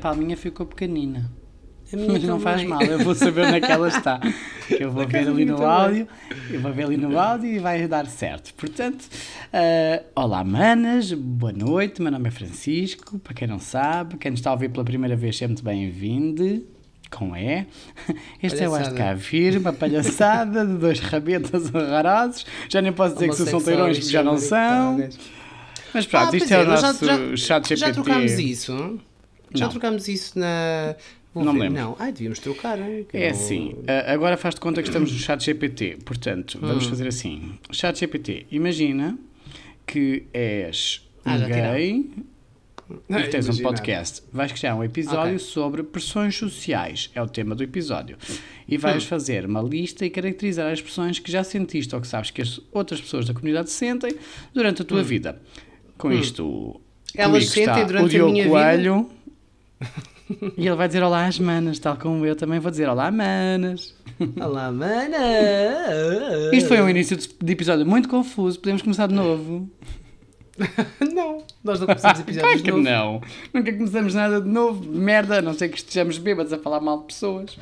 palminha ficou pequenina. A minha Mas não também. faz mal, eu vou saber onde é que ela está. Que eu vou ver a ali minha no também. áudio, eu vou ver ali no áudio e vai dar certo. Portanto, ah, olá manas, boa noite, meu nome é Francisco, para quem não sabe, quem nos está a ouvir pela primeira vez, é muito bem-vindo. Com E. Este é o Palhaçada. Cá Vir, uma palhaçada de dois rabetas horrorosos. Já nem posso dizer que são solteirões, porque já não são. Mas pronto, Ah, isto pois é o nós nosso já, chat GPT. Já trocámos isso? Já Não. trocámos isso na. Vou Não me ver. lembro. Não, ai, devíamos trocar, hein? É eu- assim, agora faz de conta que estamos no chat GPT, portanto, vamos Hum. fazer assim. Chat GPT, imagina que és um Ah, tiraram. gay e tens um podcast. Vais criar um episódio Ok. sobre pressões sociais, é o tema do episódio. E vais Hum. fazer uma lista e caracterizar as pressões que já sentiste ou que sabes que as outras pessoas da comunidade sentem durante a tua vida. Com isto, Hum. Elas comigo sentem durante o a minha vida? E ele vai dizer olá às manas, tal como eu também vou dizer olá manas. Olá, mana! Isto foi um início de de episódio muito confuso, podemos começar de novo. Não, nós não começamos Claro episódios que novos. não. Nunca começamos nada de novo, merda, a não ser que estejamos bêbados a falar mal de pessoas.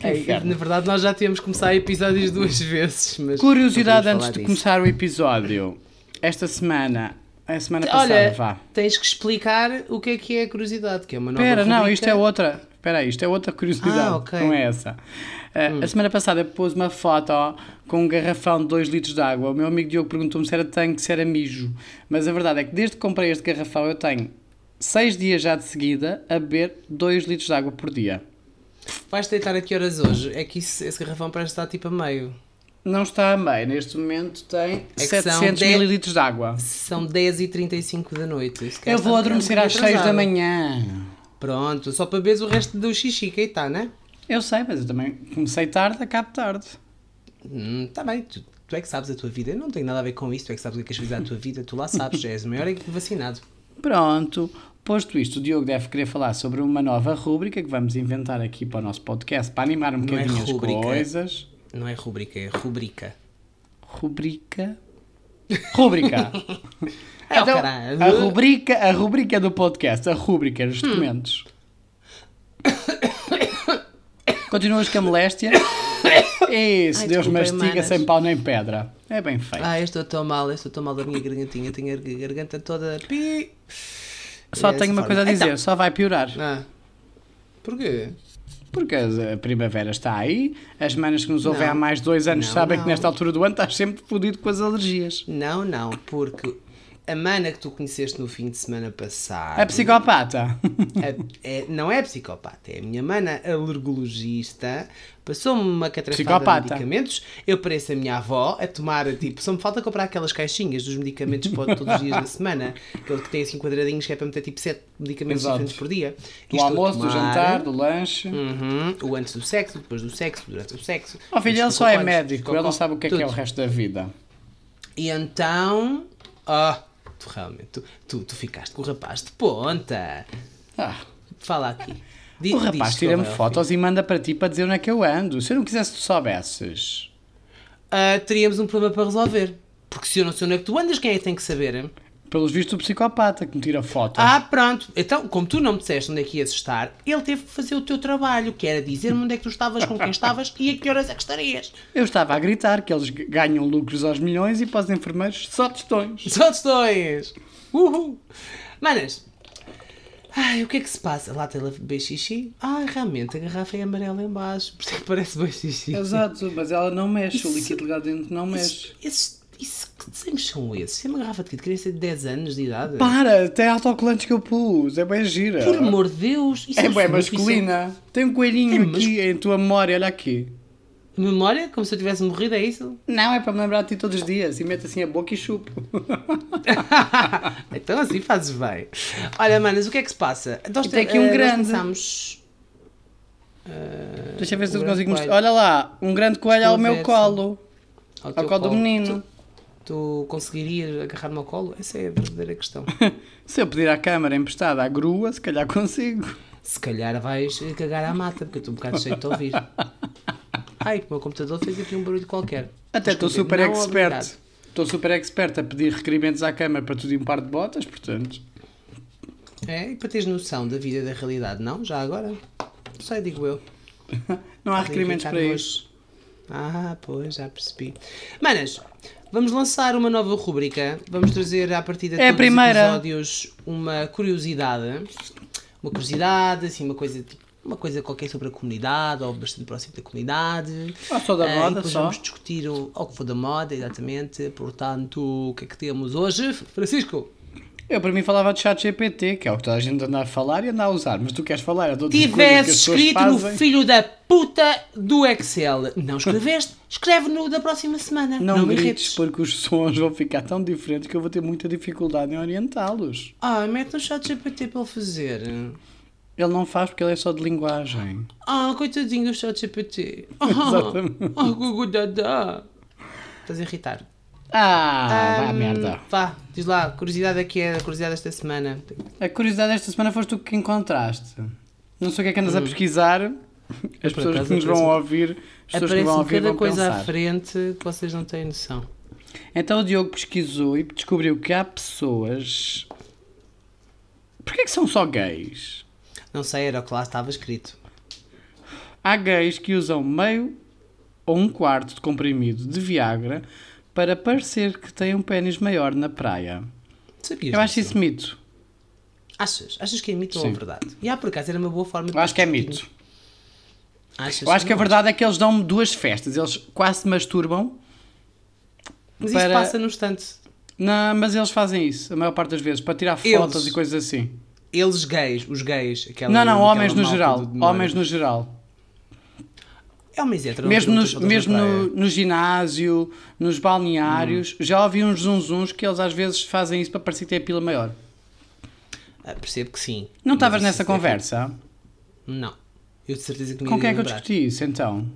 É, na verdade, nós já temos começar episódios duas vezes. Mas Curiosidade antes de começar o episódio. Esta semana, a semana passada, Olha, vá. tens que explicar o que é que é a curiosidade, que é uma nova Espera, não, isto é outra. Espera isto é outra curiosidade, Ah, ok. não é essa. Uh, A semana passada pus uma foto com um garrafão de 2 litros de água. O meu amigo Diogo perguntou-me se era tanque, se era mijo. Mas a verdade é que desde que comprei este garrafão eu tenho 6 dias já de seguida a beber 2 litros de água por dia. Vais deitar a que horas hoje? É que isso- esse garrafão parece estar tipo a meio. Não está a meio, neste momento tem É que são 700 dez- mililitros de água. São 10h35 da noite. Se calhar Eu vou está adormecer às 6 da manhã. Pronto, só para beberes o resto do xixi que aí está, né? Eu sei, mas eu também comecei tarde, acabo tarde. Hum, tá bem, tu, tu é que sabes a tua vida. Eu não tenho nada a ver com isso, tu é que sabes o que é que és fazer à tua vida, tu lá sabes, já és o maior é vacinado. Pronto, posto isto, o Diogo deve querer falar sobre uma nova rúbrica que vamos inventar aqui para o nosso podcast para animar um Não é bocadinho as rúbrica. coisas. Não é rubrica, é rubrica. Rubrica. Rúbrica. É, então, caralho. a rubrica, a rubrica do podcast, a rúbrica, os documentos. Continuas com a moléstia? Isso, Ai, Deus mastiga manas. sem pau nem pedra. É bem feito. Ah, eu estou tão mal, eu estou tão mal da minha gargantinha, tenho a gar- garganta toda. Pi. Só É tenho uma coisa a forma. dizer, Então. só vai piorar. Ah. Porquê? Porque a primavera está aí, as manas que nos ouvem há mais de dois anos Não, sabem que não. nesta altura do ano estás sempre fodido com as alergias. Não, não, porque a mana que tu conheceste no fim de semana passado. A psicopata. é- é- não é psicopata, é a minha mana alergologista. Passou-me uma catrafada Psicopata. de medicamentos. Eu pareço a minha avó a tomar, tipo, só me falta comprar aquelas caixinhas dos medicamentos para todos os dias da semana. Aquele que tem assim quadradinhos que é para meter tipo 7 medicamentos Exato. diferentes por dia. Do a almoço, do jantar, do lanche. Uhum, o antes do sexo, depois do sexo, durante o sexo. Oh filho, ele só é médico, ele não sabe o que é que é o resto da vida. E então. Ah, tu realmente. Tu, tu, tu ficaste com o rapaz de ponta. Ah, Fala aqui. Di- o diz rapaz tira-me fotos e manda para ti para dizer onde é que eu ando. Se eu não quisesse que tu soubesses. Ah, teríamos um problema para resolver. Porque se eu não sei onde é que tu andas, quem é que tem que saber? Pelos vistos, o psicopata que me tira fotos. Ah, pronto. Então, como tu não me disseste onde é que ias estar, ele teve que fazer o teu trabalho, que era dizer-me onde é que tu estavas, com quem estavas e a que horas é que estarias. Eu estava a gritar que eles ganham lucros aos milhões e para os enfermeiros só tostões. Só tostões! Uhul! Manas, ai, o que é que se passa? Lá tem bem xixi? Ai, realmente, a garrafa é amarela em baixo, por isso é que parece bem xixi. Exato, mas ela não mexe, Isso- o líquido lá dentro não mexe. Isso, esses, isso, que desenhos são esses? É uma garrafa de criança de 10 anos de idade? Para, tem autocolantes que eu pus, é bem gira. Por amor de Deus! Isso É bem muito- masculina. Tem um coelhinho É mas- aqui em tua memória, olha aqui. isso- Memória? Como se eu tivesse morrido, é isso? Não, é para me lembrar de ti todos os dias e meto assim a boca e chupo. então assim fazes bem. Olha, manas, o que é que se passa? Nós, tem aqui um nós grande. começámos- Deixa eu ver se eu consigo mostrar. Olha lá, um grande coelho Estou ao meu colo. ao Ao teu colo do colo. menino. Tu, tu conseguirias agarrar-me ao colo? Essa é a verdadeira questão. Se eu pedir à câmara emprestada à grua, se calhar consigo. Se calhar vais cagar à mata, porque eu estou um bocado cheio de te ouvir. Ai, o meu computador fez aqui um barulho qualquer. Até estou super expert. Estou super expert a pedir requerimentos à câmara para tudo em um par de botas, portanto. É, e para teres noção da vida e da realidade, não? Já agora? Não sei, digo eu. Não há requerimentos para isso. Ah, pois, já percebi. Manas, vamos lançar uma nova rubrica. Vamos trazer à partida de É a todos os episódios uma curiosidade. Uma curiosidade, assim, uma coisa tipo, uma coisa qualquer sobre a comunidade ou bastante próximo da comunidade. Ah, só da Ah, moda, depois só. vamos discutir o, o que for da moda, exatamente. Portanto, o que é que temos hoje? Francisco? Eu para mim falava de chat GPT, que é o que toda a gente anda a falar e anda a usar, mas tu queres falar coisas que Tivesse escrito no filho da puta do Excel. Não escreveste? Escreve no da próxima semana. Não, Não, me grites, irrites. porque os sons vão ficar tão diferentes que eu vou ter muita dificuldade em orientá-los. Ah, mete no chat GPT para ele fazer. Ele não faz porque ele é só de linguagem. Ah, coitadinho do chat GPT. Ah, Exatamente. ah, gugu dada. Estás a irritar. Ah, vá Ahm, merda. Vá, diz lá, curiosidade aqui é a curiosidade desta semana. A curiosidade desta semana foste tu que encontraste. Não sei o que é que andas a pesquisar. As Hum. pessoas acaso que nos vão ouvir, as pessoas que vão ouvir cada vão coisa à pensar. frente que vocês não têm noção. Então o Diogo pesquisou e descobriu que há pessoas. Porquê que são só gays? Não sei, era o que lá estava escrito. Há gays que usam meio ou um quarto de comprimido de Viagra para parecer que têm um pênis maior na praia. Sabias Eu acho isso mito. Achas? Achas que é mito ou Sim. é verdade? E ah, por acaso era uma boa forma de Eu acho que é mito. Achas? Eu acho que a verdade é que eles dão duas festas. Eles quase se masturbam, Mas para- isso passa no instante. não, mas eles fazem isso a maior parte das vezes para tirar Eles. fotos e coisas assim. Eles gays, os gays, aquela não, não, homens no geral. Homens no geral. Homens héteros. Mesmo, não nos, mesmo no, no ginásio, nos balneários, já ouvi uns zunzuns que eles às vezes fazem isso para parecer que têm a pila maior. Ah, percebo que sim. Não estavas nessa é- conversa? Não. Eu de certeza que me Com quem é que eu discuti isso então?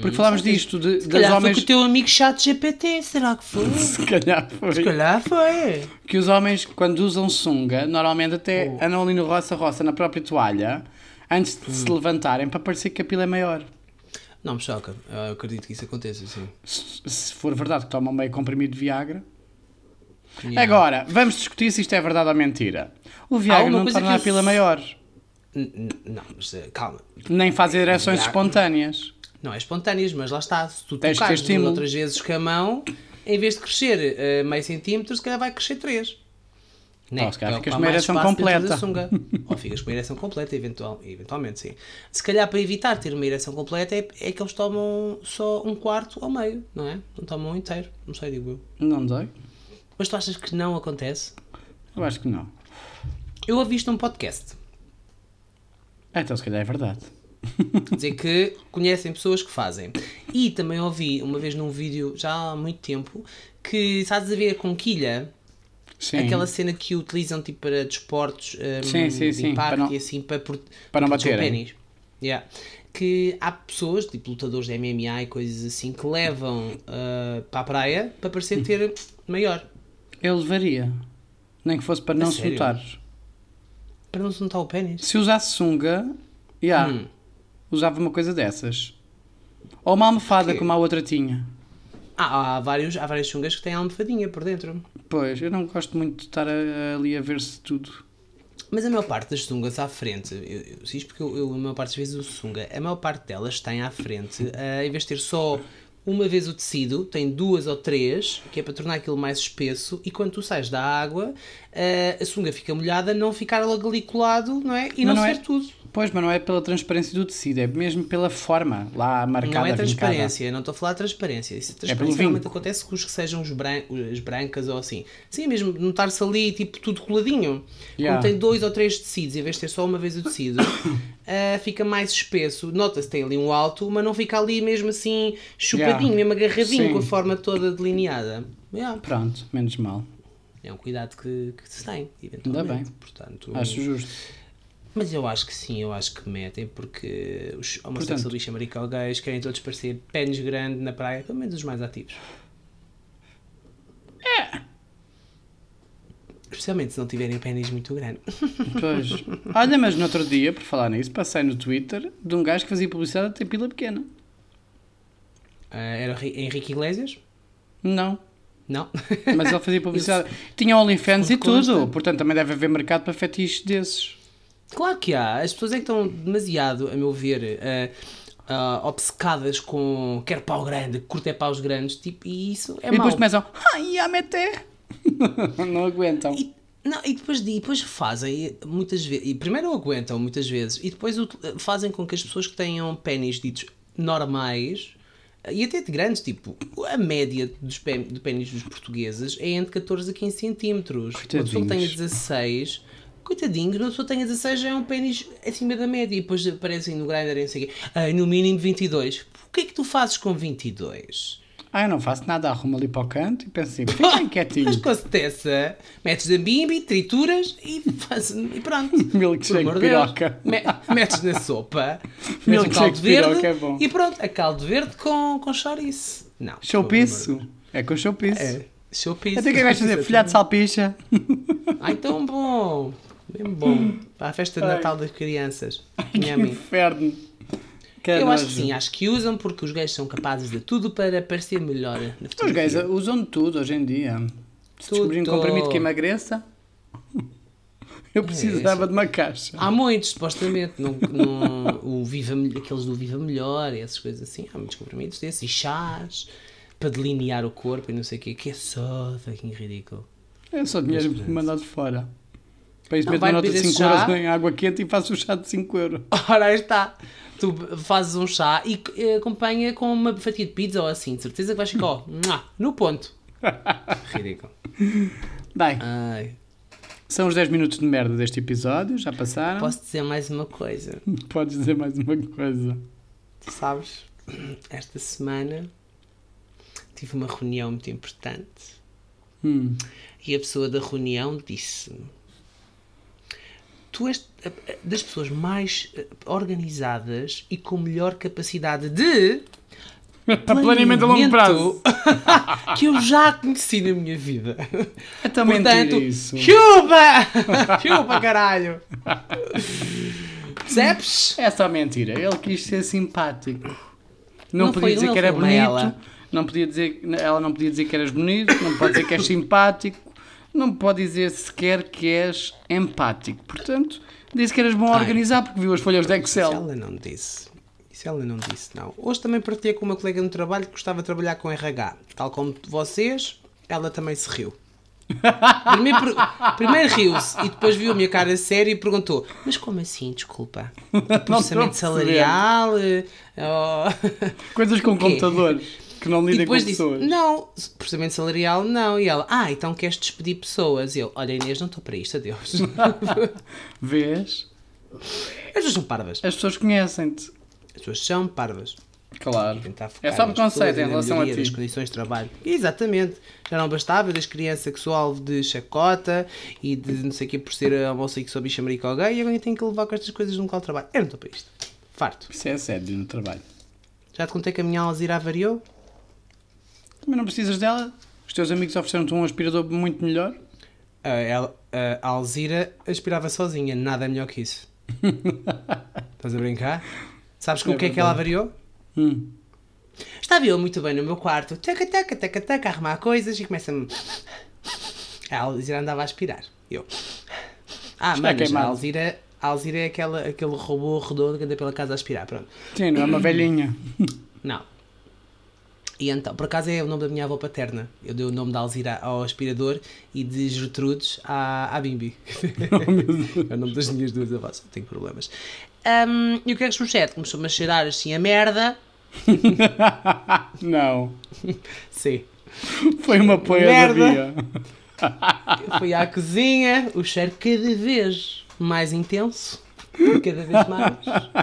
Porque falámos disto, de, Se calhar foi homens. com o teu amigo chat GPT, será que foi? Se calhar Se foi. calhar foi. Que os homens, quando usam sunga, normalmente até Oh. andam ali no roça-roça, na própria toalha, antes de Hum. se levantarem, para parecer que a pila é maior. Não me choca. Eu acredito que isso aconteça, sim. Se, se for verdade que tomam meio comprimido de Viagra. Yeah. Agora, vamos discutir se isto é verdade ou mentira. O Viagra não torna a pila maior. N- Não, mas eh, calma. Nem faz ereções Viagra- espontâneas. Não é espontâneas, mas lá está. Se tu Tens tocares outras vezes com a mão, em vez de crescer eh, meio centímetro, se calhar vai crescer três. Né? Se calhar Vai ficas com uma ereção completa. sunga. Ou ficas com uma ereção completa, eventual, eventualmente, sim. Se calhar para evitar ter uma ereção completa é, é que eles tomam só um quarto ao meio, não é? Não tomam um inteiro. Não sei, digo eu. Não dói? Mas tu achas que não acontece? Eu acho que não. Eu ouvi isto num podcast. Então, se calhar é verdade. dizer que conhecem pessoas que fazem. E também ouvi uma vez num vídeo, já há muito tempo, que sabes a ver com quilha, Sim. aquela cena que utilizam tipo para desportos um, Sim, sim, de impacto para não- e assim para, por, para não proteger o baterem. pênis. Yeah. Que há pessoas, tipo lutadores de MMA e coisas assim, que levam ah, para a praia para parecer ter maior. Eu levaria. Nem que fosse para não se sério? notar. Para não se notar o pênis. Se usasse sunga, já, Hum. usava uma coisa dessas. Ou uma almofada como a outra tinha. Há, há, vários, há várias chungas que têm almofadinha por dentro. Pois, eu não gosto muito de estar a- ali a ver-se tudo. Mas a maior parte das sungas à frente, eu, eu isto porque eu, eu a maior parte das vezes uso sunga, a maior parte delas tem à frente, ah, em vez de ter só uma vez o tecido, tem duas ou três, que é para tornar aquilo mais espesso, e quando tu sais da água, ah, a sunga fica molhada, não ficar logo ali colado, não é? E Mas não, não é- tudo. Pois, mas não é pela transparência do tecido, é mesmo pela forma lá marcada, Não é vincada. transparência, não estou a falar de transparência. Isso, pelo transparência realmente vinco. acontece com os que sejam os bran as brancas ou assim. Sim, mesmo notar-se ali tipo tudo coladinho. Yeah. Quando tem dois ou três tecidos, em vez de ter só uma vez o tecido, ah, fica mais espesso. Nota-se tem ali um alto, mas não fica ali mesmo assim chupadinho, Yeah. mesmo agarradinho, Sim. com a forma toda delineada. Yeah. Pronto, menos mal. É um cuidado que, que se tem, eventualmente. bem. Portanto, Acho justo. mas eu acho que sim, eu acho que metem porque os homossexualistas maricogays querem todos parecer pênis grande na praia, pelo menos os mais ativos. É. Especialmente se não tiverem pênis muito grande. Pois. Olha, mas no outro dia, por falar nisso, passei no Twitter de um gajo que fazia publicidade ter pila pequena. Ah, era Henrique Iglesias? Não. Não? Mas ele fazia publicidade. Tinha OnlyFans e tudo, portanto também deve haver mercado para fetiches desses. Claro que há. As pessoas é que estão demasiado, a meu ver, eh, ah, obcecadas com quer pau grande, curto é paus grandes, tipo, e isso é e depois mau. começam, ai, a meter. Não aguentam. E, não, e depois, e depois fazem muitas vezes, e primeiro aguentam muitas vezes, e depois fazem com que as pessoas que tenham pênis ditos normais, e até de grandes, tipo, a média dos pé- de pênis dos portugueses é entre 14 a 15 centímetros. Uma pessoa que tenha Coitadinhos. 16, coitadinho, uma pessoa que tenha 16 já é um pênis acima da média, e depois aparecem no Grindr e não sei o quê, "Ai, no mínimo 22. O que é que tu fazes com 22? Ah, eu não faço nada, arrumo ali para o canto e penso assim, fiquem quietinhos. Mas com certeza, metes a bimbi, trituras e, faz, e pronto. Milkshake de piroca. Me- metes na sopa, metes um caldo verde piroca é bom. e pronto, é caldo verde com, com chouriço. Não. Chouriço. É com chouriço. É, chouriço. Até que vais fazer folhado de salpicha. Ai, tão bom. Bem bom. Para a festa de Ai. Natal das crianças. Que Nhami. inferno. Eu acho que sim, acho que usam porque os gays são capazes de tudo para parecer melhor Os gays usam de tudo hoje em dia. Se Tudo. descobrirem um comprimido que emagreça, eu precisava de uma caixa. Há muitos, supostamente. No, no- o Viva, aqueles do Viva Melhor, e essas coisas assim. Há muitos comprimidos desses. E chás para delinear o corpo e não sei o quê. Que é só fucking ridículo. É só dinheiro mandado fora. Para isso Não, meto vai uma nota de beber esse 5 euros em água quente e faço o chá de 5 euros. Ora, aí está. Tu fazes um chá e eh, acompanha com uma fatia de pizza ou assim. De certeza que vais ficar ó, no ponto. Ridículo. Bem, Ai, são os 10 minutos de merda deste episódio, já passaram. posso dizer mais uma coisa. Podes dizer mais uma coisa. Tu sabes, esta semana tive uma reunião muito importante. Hum. E a pessoa da reunião disse: Tu és a- a- das pessoas mais eh, organizadas e com melhor capacidade de Planeamento a longo prazo. que eu já conheci na minha vida. É mentira Portanto, isso. chupa! chupa, caralho! Percebes? É só mentira. Ele quis ser simpático. Não, Não podia dizer que era bonito. ela. Não podia dizer, ela não podia dizer que eras bonito. Não pode dizer que és simpático. Não pode dizer sequer que és empático. Portanto, disse que eras bom a organizar porque viu as folhas de Isso Excel. ela não disse. Isso ela não disse, não. Hoje também partilhei com uma colega no trabalho que gostava de trabalhar com RH. Tal como vocês, ela também se riu. Primeiro, primeiro riu-se e depois viu a minha cara séria e perguntou: Mas como assim? Desculpa. Processamento salarial? eh, oh." Coisas com O quê? computador que não lidem com disse: pessoas. Não, processamento salarial não. E ela: Ah, então queres despedir pessoas? E eu: Olha, Inês, não estou para isto, adeus. Vês? As pessoas são parvas. As pessoas conhecem-te. As pessoas são parvas. Claro. É só preconceito em relação a ti. das condições de trabalho. Exatamente. Já não bastava das crianças que sou alvo de chacota e de não sei o que por ser homossexual, bicha, marica ou gay e agora tenho que levar com estas coisas no local de trabalho. Eu não estou para isto. Farto. Isso é sério no trabalho. Já te contei que a minha Alzira avariou? Também não precisas dela. Os teus amigos ofereceram-te um aspirador muito melhor. A, ela- a Alzira aspirava sozinha. Nada melhor que isso. Estás a brincar? Sabes com É o que é que ela avariou? Hum. Estava eu muito bem no meu quarto, taca, taca, taca, taca, arrumar coisas e começa-me. A Alzira andava a aspirar. Eu. Ah, Está mas a. Alzira, a Alzira é aquela, aquele robô redondo que anda pela casa a aspirar. Pronto. Sim, não é uma velhinha. Não. E então, por acaso é o nome da minha avó paterna. Eu dei o nome da Alzira ao aspirador e de Gertrudes à, à Bimbi. é o nome das minhas duas avós, não tenho problemas. Ahm, e o que é que sucede? Começou-me a cheirar assim a merda. não. Sim. Foi uma. Eu fui à cozinha, o cheiro cada vez mais intenso, e cada vez mais,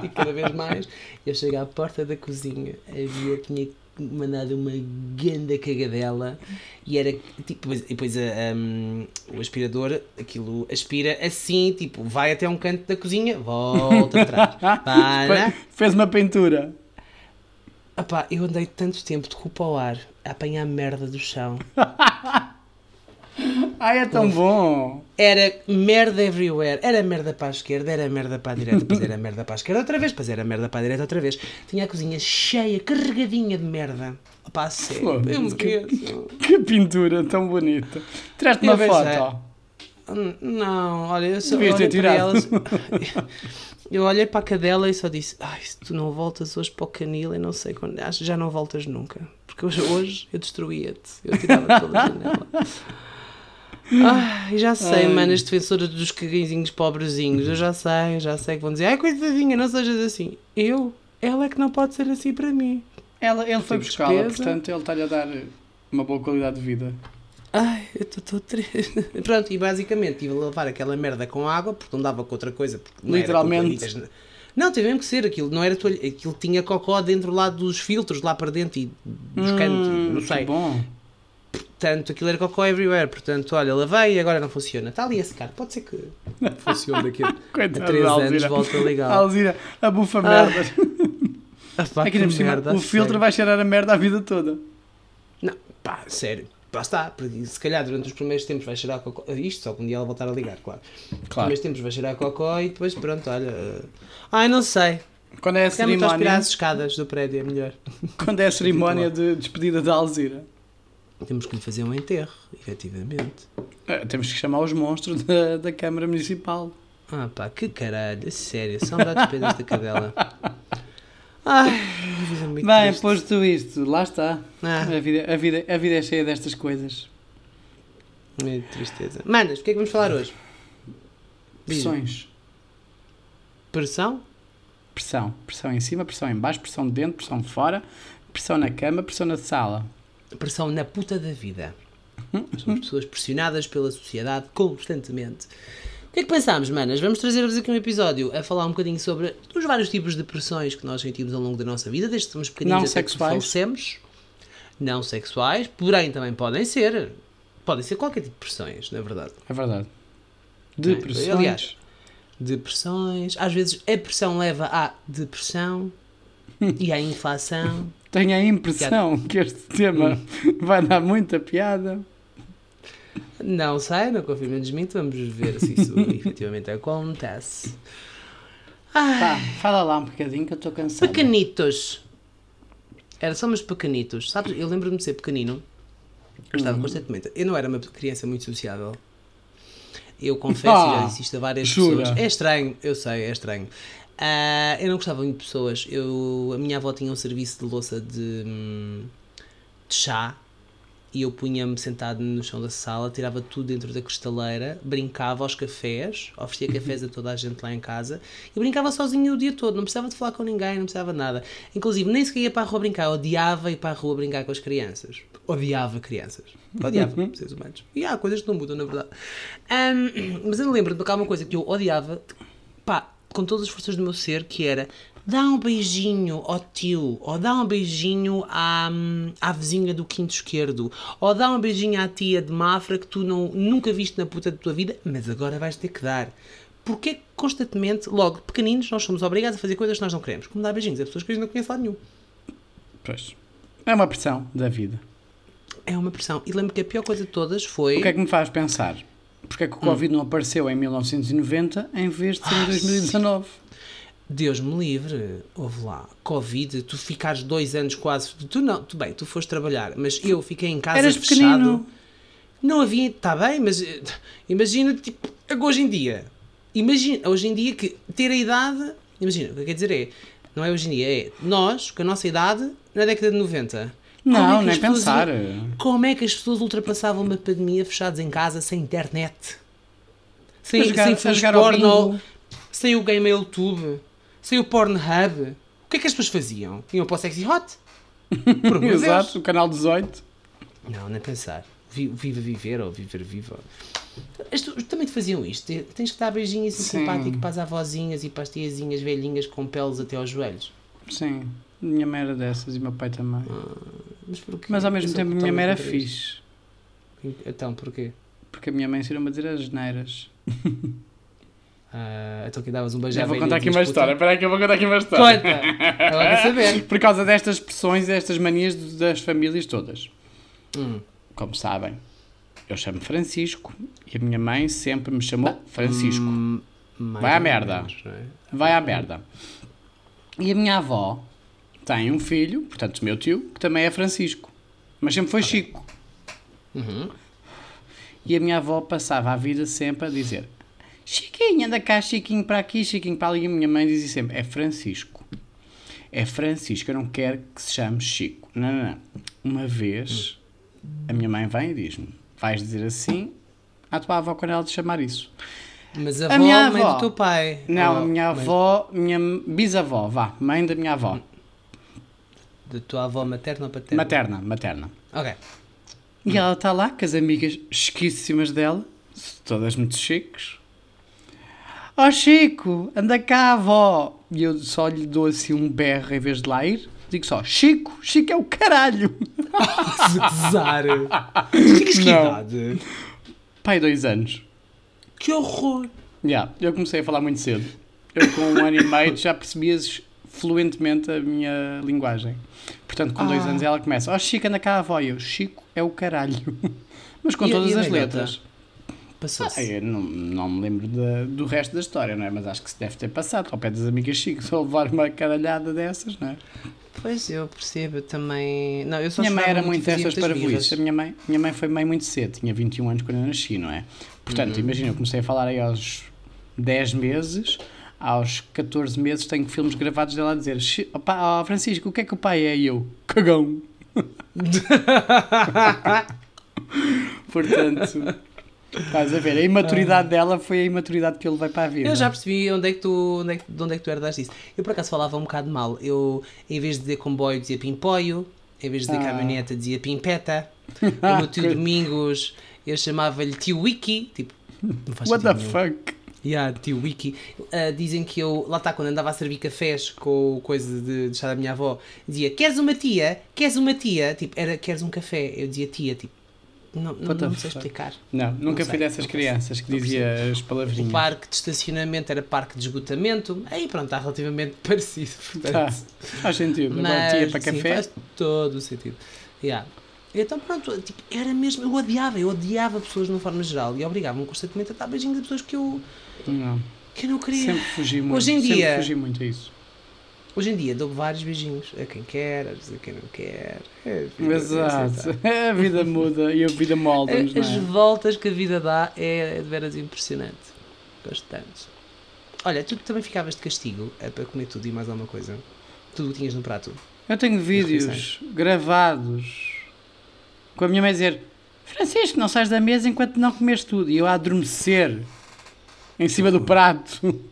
e cada vez mais. Eu chego à porta da cozinha, havia, tinha mandado uma ganda cagadela e era tipo, depois, depois a, um, o aspirador, aquilo aspira assim, tipo, vai até um canto da cozinha, volta atrás. Para. Fe- Fez uma pintura. Epá, eu andei tanto tempo de culpa ao ar a apanhar merda do chão. Ai, é tão bom! Era merda everywhere. Era merda para a esquerda, era merda para a direita, depois era merda para a esquerda outra vez, depois era merda para a direita outra vez. Tinha a cozinha cheia, carregadinha de merda. A sério. Foda-se, Eu me que-. Que pintura tão bonita! Tiraste uma foto? Não, olha, eu só Devias ter olhei para elas. Eu olhei para a cadela e só disse: Ai, se tu não voltas hoje para o canil, eu não sei quando. Acho que já não voltas nunca. Porque hoje, hoje eu destruía-te. Eu tirava-te pela janela. Ai, já sei, Ai. mano, as defensoras dos cagãozinhos pobrezinhos. Eu já sei, já sei que vão dizer: Ai, coitadinha, não sejas assim. Eu? Ela é que não pode ser assim para mim. Ela, ele foi buscá-la, portanto ele está-lhe a dar uma boa qualidade de vida. Ai, eu estou triste. Pronto, e basicamente tive a lavar aquela merda com água porque não dava com outra coisa. Não Literalmente. toalhitas. Não, teve mesmo que ser aquilo. Não era toalha, aquilo tinha cocó dentro lá dos filtros, lá para dentro e dos cantos, Hum, não que sei. bom. Portanto, aquilo era cocó everywhere. Portanto, olha, lavei e agora não funciona. Está ali a secar. Pode ser que funcione daqui a Coitada 3 da anos, volta a ligar. Alzira, a bufa Ah, merda. Ah, pá, Aqui por cima, merda, o a filtro sério. vai cheirar a merda a vida toda. Não, pá, sério. Lá está, porque se calhar durante os primeiros tempos vai cheirar a cocó. Isto só que um dia ela voltar a ligar, claro. Nos primeiros tempos vai cheirar a cocó e depois, pronto, olha. uh, Ai, não sei. Quando é a Se calhar muito a aspirar cerimónia, as escadas do prédio, é melhor. quando é a cerimónia de despedida da Alzira, Temos que lhe fazer um enterro, efetivamente. eh, temos que chamar os monstros da, da Câmara Municipal. Ah pá, que caralho, sério, dá despesa esta cadela. Ai, é muito Bem, triste. posto isto, lá está. Ah, A vida, a, vida, a vida é cheia destas coisas. muito tristeza. Manas, o que é que vamos falar hoje? Pressões. Pressão? Pressão. Pressão em cima, pressão em baixo, pressão dentro, pressão fora, pressão na cama, pressão na sala. Pressão na puta da vida. Somos pessoas pressionadas pela sociedade constantemente. O que é que pensámos, manas? Vamos trazer-vos aqui um episódio a falar um bocadinho sobre os vários tipos de pressões que nós sentimos ao longo da nossa vida, desde que somos pequeninos Não até que sexuais. falecemos. Não sexuais, porém também podem ser. Podem ser qualquer tipo de pressões, na verdade. É verdade. Depressões. Aliás, depressões. Às vezes a pressão leva à depressão e à inflação. Tenho a impressão que este tema Hum. vai dar muita piada. Não sei, não confirmo nem desminto, vamos ver se isso efetivamente acontece. Fala lá um bocadinho que eu estou cansado. pequenitos. Era só umas pequenitos. Sabes, eu lembro-me de ser pequenino. Eu estava constantemente. Eu não era uma criança muito sociável. Eu confesso, Ah, já disse isto a várias jura? pessoas. É estranho, eu sei, é estranho. Ah, eu não gostava muito de pessoas. Eu, a minha avó tinha um serviço de louça de, hum, de chá e eu punha-me sentado no chão da sala, tirava tudo dentro da cristaleira, brincava aos cafés, oferecia cafés a toda a gente lá em casa e brincava sozinho o dia todo, não precisava de falar com ninguém, não precisava de nada. Inclusive, nem sequer ia para a rua brincar, odiava ir para a rua brincar com as crianças. Odiava crianças. Odiava seres humanos. E há coisas que não mudam, na verdade. Ahm, mas eu lembro-me de uma coisa que eu odiava, pá, com todas as forças do meu ser, que era dá um beijinho ao tio, ou dá um beijinho à, à vizinha do quinto esquerdo, ou dá um beijinho à tia de Mafra que tu não, nunca viste na puta da tua vida, mas agora vais ter que dar. Porque constantemente, logo, pequeninos, nós somos obrigados a fazer coisas que nós não queremos, como dar beijinhos a pessoas que a gente não conhece lá nenhum. Pois. É uma pressão da vida. É uma pressão. E lembro que a pior coisa de todas foi. O que é que me faz pensar? Porque é que o Covid não apareceu em 1990 em vez de ser em 2019? Deus me livre, houve lá, Covid, tu ficares dois anos quase. Tu não, tu bem, tu foste trabalhar, mas eu fiquei em casa Eras fechado. pequenino. Não havia, está bem, mas eh, imagina, tipo, hoje em dia, imagina, hoje em dia que ter a idade, imagina, o que eu quero dizer é, não é hoje em dia, é nós, com a nossa idade, na década de 90. É Não, nem pessoas pensar. Como é que as pessoas ultrapassavam uma pandemia fechados em casa, sem internet? Sem, A jogar- sem filmes porno, sem o Game YouTube, sem o Pornhub. O que é que as pessoas faziam? Iam para o Sexy Hot? Exato, o canal 18. Não, nem pensar. Vi- Viva viver ou viver viva. Também te faziam isto. Te- Tens que dar beijinhos Sim. simpático para as avózinhas e para as tiazinhas velhinhas com peles até aos joelhos. Sim, minha mãe era dessas e meu pai também. Mas porquê? Mas ao Eu mesmo sou tempo minha mãe era fixe. Então, porquê? Porque a minha mãe ensinou-me a dizer as neiras. Ah, então que davas um beijo à vou contar aqui uma "Puta". história. Espera aí que eu vou contar aqui uma história. Conta! Agora quer saber. Por causa destas pressões e destas manias das famílias todas. Hum. Como sabem, eu chamo Francisco e a minha mãe sempre me chamou Francisco. Hum, Vai à merda. menos, é? Vai à merda. E a minha avó tem um filho, portanto, meu tio, que também é Francisco. Mas sempre foi Chico. Uhum. E a minha avó passava a vida sempre a dizer: Chiquinho, anda cá, Chiquinho para aqui, Chiquinho para ali. E a minha mãe dizia sempre: É Francisco. É Francisco, eu não quero que se chame Chico. Não, não, não. Uma vez, a minha mãe vem e diz-me: Vais dizer assim à tua avó quando ela te chamar isso. Mas a A avó, minha mãe avó. do teu pai. Não, a Ou minha mãe avó, minha bisavó, vá, mãe da minha avó. Da tua avó materna ou paterna? Materna, materna. Ok. E ela está lá com as amigas chiquíssimas dela, todas muito chiques. Ó Chico, anda cá, avó. E eu só lhe dou assim um berro em vez de lá ir. Digo só, Chico, Chico é o caralho. Gozar. Tinhas que Não. idade? Pai, dois anos. Que horror. Yeah, eu comecei a falar muito cedo. Eu com um ano e meio já percebias fluentemente a minha linguagem. Portanto, com dois Ah. anos ela começa, ó Chico, anda cá, avó. Eu, Chico é o caralho. Mas com E todas e as letras. Passou-se. Ah, não, não me lembro da- do resto da história, não é? Mas acho que se deve ter passado. Ao pé das amigas Chico, só levar uma caralhada dessas, não é? Pois eu percebo também. Não, eu só minha mãe era muito muitas para A minha mãe, minha mãe foi mãe muito cedo, tinha 21 anos quando eu nasci, não é? Portanto, Uhum. imagina, eu comecei a falar aí aos 10 meses, aos 14 meses tenho filmes gravados dela a dizer: "Chi- opá, ó, Francisco, o que é que o pai é? E eu, cagão. Portanto, estás a ver, a imaturidade dela foi a imaturidade que eu levei para a vida. Eu já percebi onde é que tu, onde é que, de onde é que tu herdaste isso. Eu por acaso falava um bocado mal. Eu, em vez de dizer comboio, dizia pimpoio. Em vez de dizer Ah. caminhoneta, dizia pimpeta. O meu tio Domingos, eu chamava-lhe tio Wiki. Tipo, não faz What the nenhum. fuck? Yeah, tio Wiki. Ah, dizem que eu, lá está, quando andava a servir cafés com coisa de deixar da minha avó, dizia: Queres uma tia? Queres uma tia? Tipo, era queres um café? Eu dizia tia, tipo, não, não, não sei explicar. Não, nunca sei, fui dessas não crianças que Não dizia as O palavrinhas. parque de estacionamento era parque de esgotamento. Aí pronto, está relativamente parecido. Tá, Portanto, faz sentido. Agora mas, tia para sim, café. faz todo o sentido. Yeah. Então pronto, tipo, era mesmo, eu odiava, eu odiava pessoas de uma forma geral e obrigava-me constantemente a dar beijinhos a pessoas que eu, Não. que eu não queria. Sempre fugi muito. Hoje em sempre dia- fugi muito a isso. Hoje em dia dou vários beijinhos a quem quer, a quem não quer. É, vida, Exato. é, A vida muda e a vida molda-nos, tá. As é? voltas que a vida dá é de veras impressionante. Gosto tanto. Olha, tu também ficavas de castigo eh, para comer tudo e mais alguma coisa. Tudo o que tinhas no prato. Eu tenho vídeos gravados com a minha mãe a dizer Francisco, não sais da mesa enquanto não comes tudo. E eu a adormecer em cima do prato.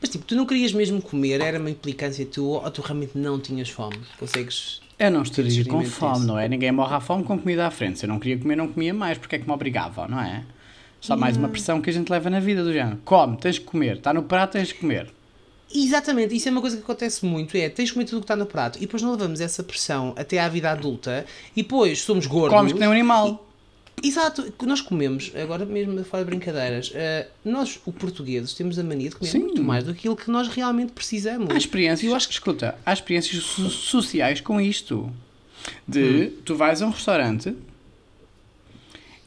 Mas tipo, tu não querias mesmo comer, era uma implicância tua ou tu realmente não tinhas fome? Consegues. Eu não estaria com fome, disso. não é? Ninguém morre à fome com comida à frente. Se eu não queria comer, não comia mais. Porque é que me obrigavam, não é? Só mais uma pressão que a gente leva na vida do género. Come, tens que comer. Está no prato, tens que comer. Exatamente, isso é uma coisa que acontece muito, é tens de comer tudo o que está no prato e depois não levamos essa pressão até à vida adulta e depois somos gordos. Comes que nem um animal. Exato, nós comemos, agora mesmo fora de brincadeiras, eh, nós, os portugueses, temos a mania de comer Sim. muito mais do que que nós realmente precisamos. Há experiências, eu acho que escuta, há experiências so- sociais com isto. De tu vais a um restaurante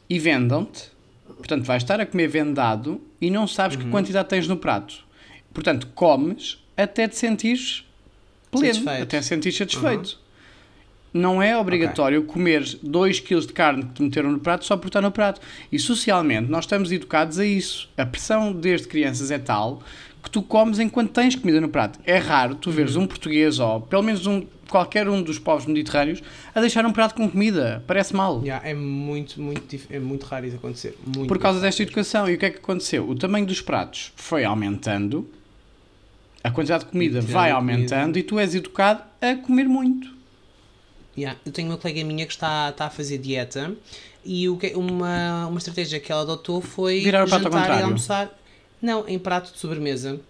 e vendam-te, portanto vais estar a comer vendado e não sabes que quantidade tens no prato. Portanto, comes até te sentires pleno, Satisfeito. até sentir satisfeito. Não é obrigatório comer 2 kg de carne que te meteram no prato só por estar no prato. E socialmente nós estamos educados a isso. A pressão desde crianças é tal que tu comes enquanto tens comida no prato. É raro tu veres um português ou pelo menos um, qualquer um dos povos mediterrâneos a deixar um prato com comida. Parece mal. Yeah, é, muito, muito, é muito raro isso acontecer. Muito, Por causa desta educação. E o que é que aconteceu? O tamanho dos pratos foi aumentando, a quantidade de comida Quantidade vai de comida. aumentando e tu és educado a comer muito. Yeah, Eu tenho uma colega minha que está, está a fazer dieta e o que, uma, uma estratégia que ela adotou foi Virar o prato ao jantar e contrário. almoçar. Não, em prato de sobremesa.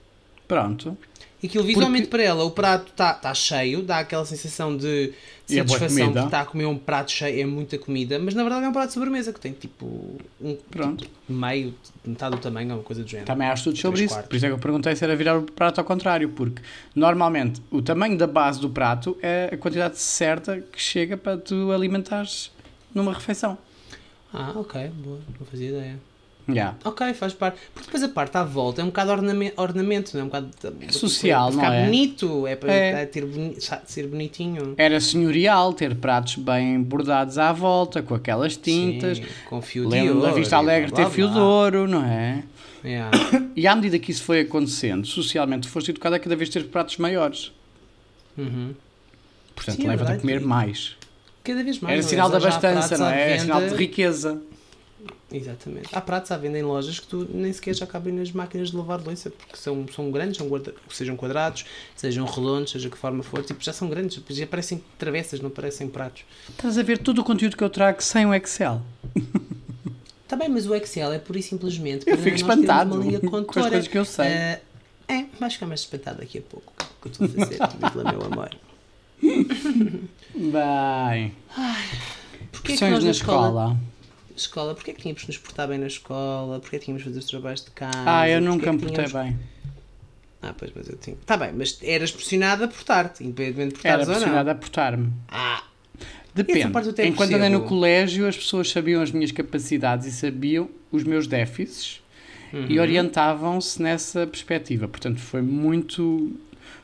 Pronto. E aquilo visualmente para ela, o prato está tá cheio, dá aquela sensação de É satisfação comida. que está a comer um prato cheio, é muita comida, mas na verdade é um prato de sobremesa que tem tipo um Pronto. meio, metade do tamanho, uma coisa do género. Também há estudos sobre isso. quartos. Por isso é que eu perguntei se era virar o prato ao contrário, porque normalmente o tamanho da base do prato é a quantidade certa que chega para tu alimentares numa refeição. Ah, ok, boa, não fazia ideia. Yeah. Ok, faz parte. Porque depois a parte à volta é um bocado ornamento, ornamento não é? Um bocado social, para ficar é? bonito, é para É. é ter boni ser bonitinho. Era senhorial ter pratos bem bordados à volta, com aquelas tintas. Sim, com fio de Lembro da ouro Vista Alegre blá, blá, ter fio de blá. ouro, não é? Yeah. E à medida que isso foi acontecendo, socialmente foste educado a cada vez ter pratos maiores. Uhum. Portanto, é leva-te a comer mais. Cada vez mais. Era é? sinal há abastança, não é? É sinal de riqueza. Exatamente. Há pratos à venda em lojas que tu nem sequer já cabem nas máquinas de lavar louça, porque são, são grandes, são guarda- sejam quadrados, sejam redondos, seja que forma for, tipo, já são grandes, já parecem travessas, não parecem pratos. Estás a ver todo o conteúdo que eu trago sem o Excel. Está bem, mas o Excel é pura e simplesmente Eu para fico espantado uma linha com as coisas que eu sei. Ah, é, vais ficar mais espantado daqui a pouco. O que eu estou a fazer, meu amor. Bem. Porquê é que nós na escola. escola, porquê é que tínhamos que nos portar bem na escola? Porquê é que tínhamos que fazer os trabalhos de casa? Ah, eu Porquê nunca é me portei tínhamos- bem. Ah, pois, mas eu tinha. Está bem, mas eras pressionada a portar-te, independentemente de Era portares ou não. pressionado a portar-me. Ah, Depende. Enquanto andei no colégio, as pessoas sabiam as minhas capacidades e sabiam os meus déficits Uhum. e orientavam-se nessa perspectiva. Portanto, foi muito,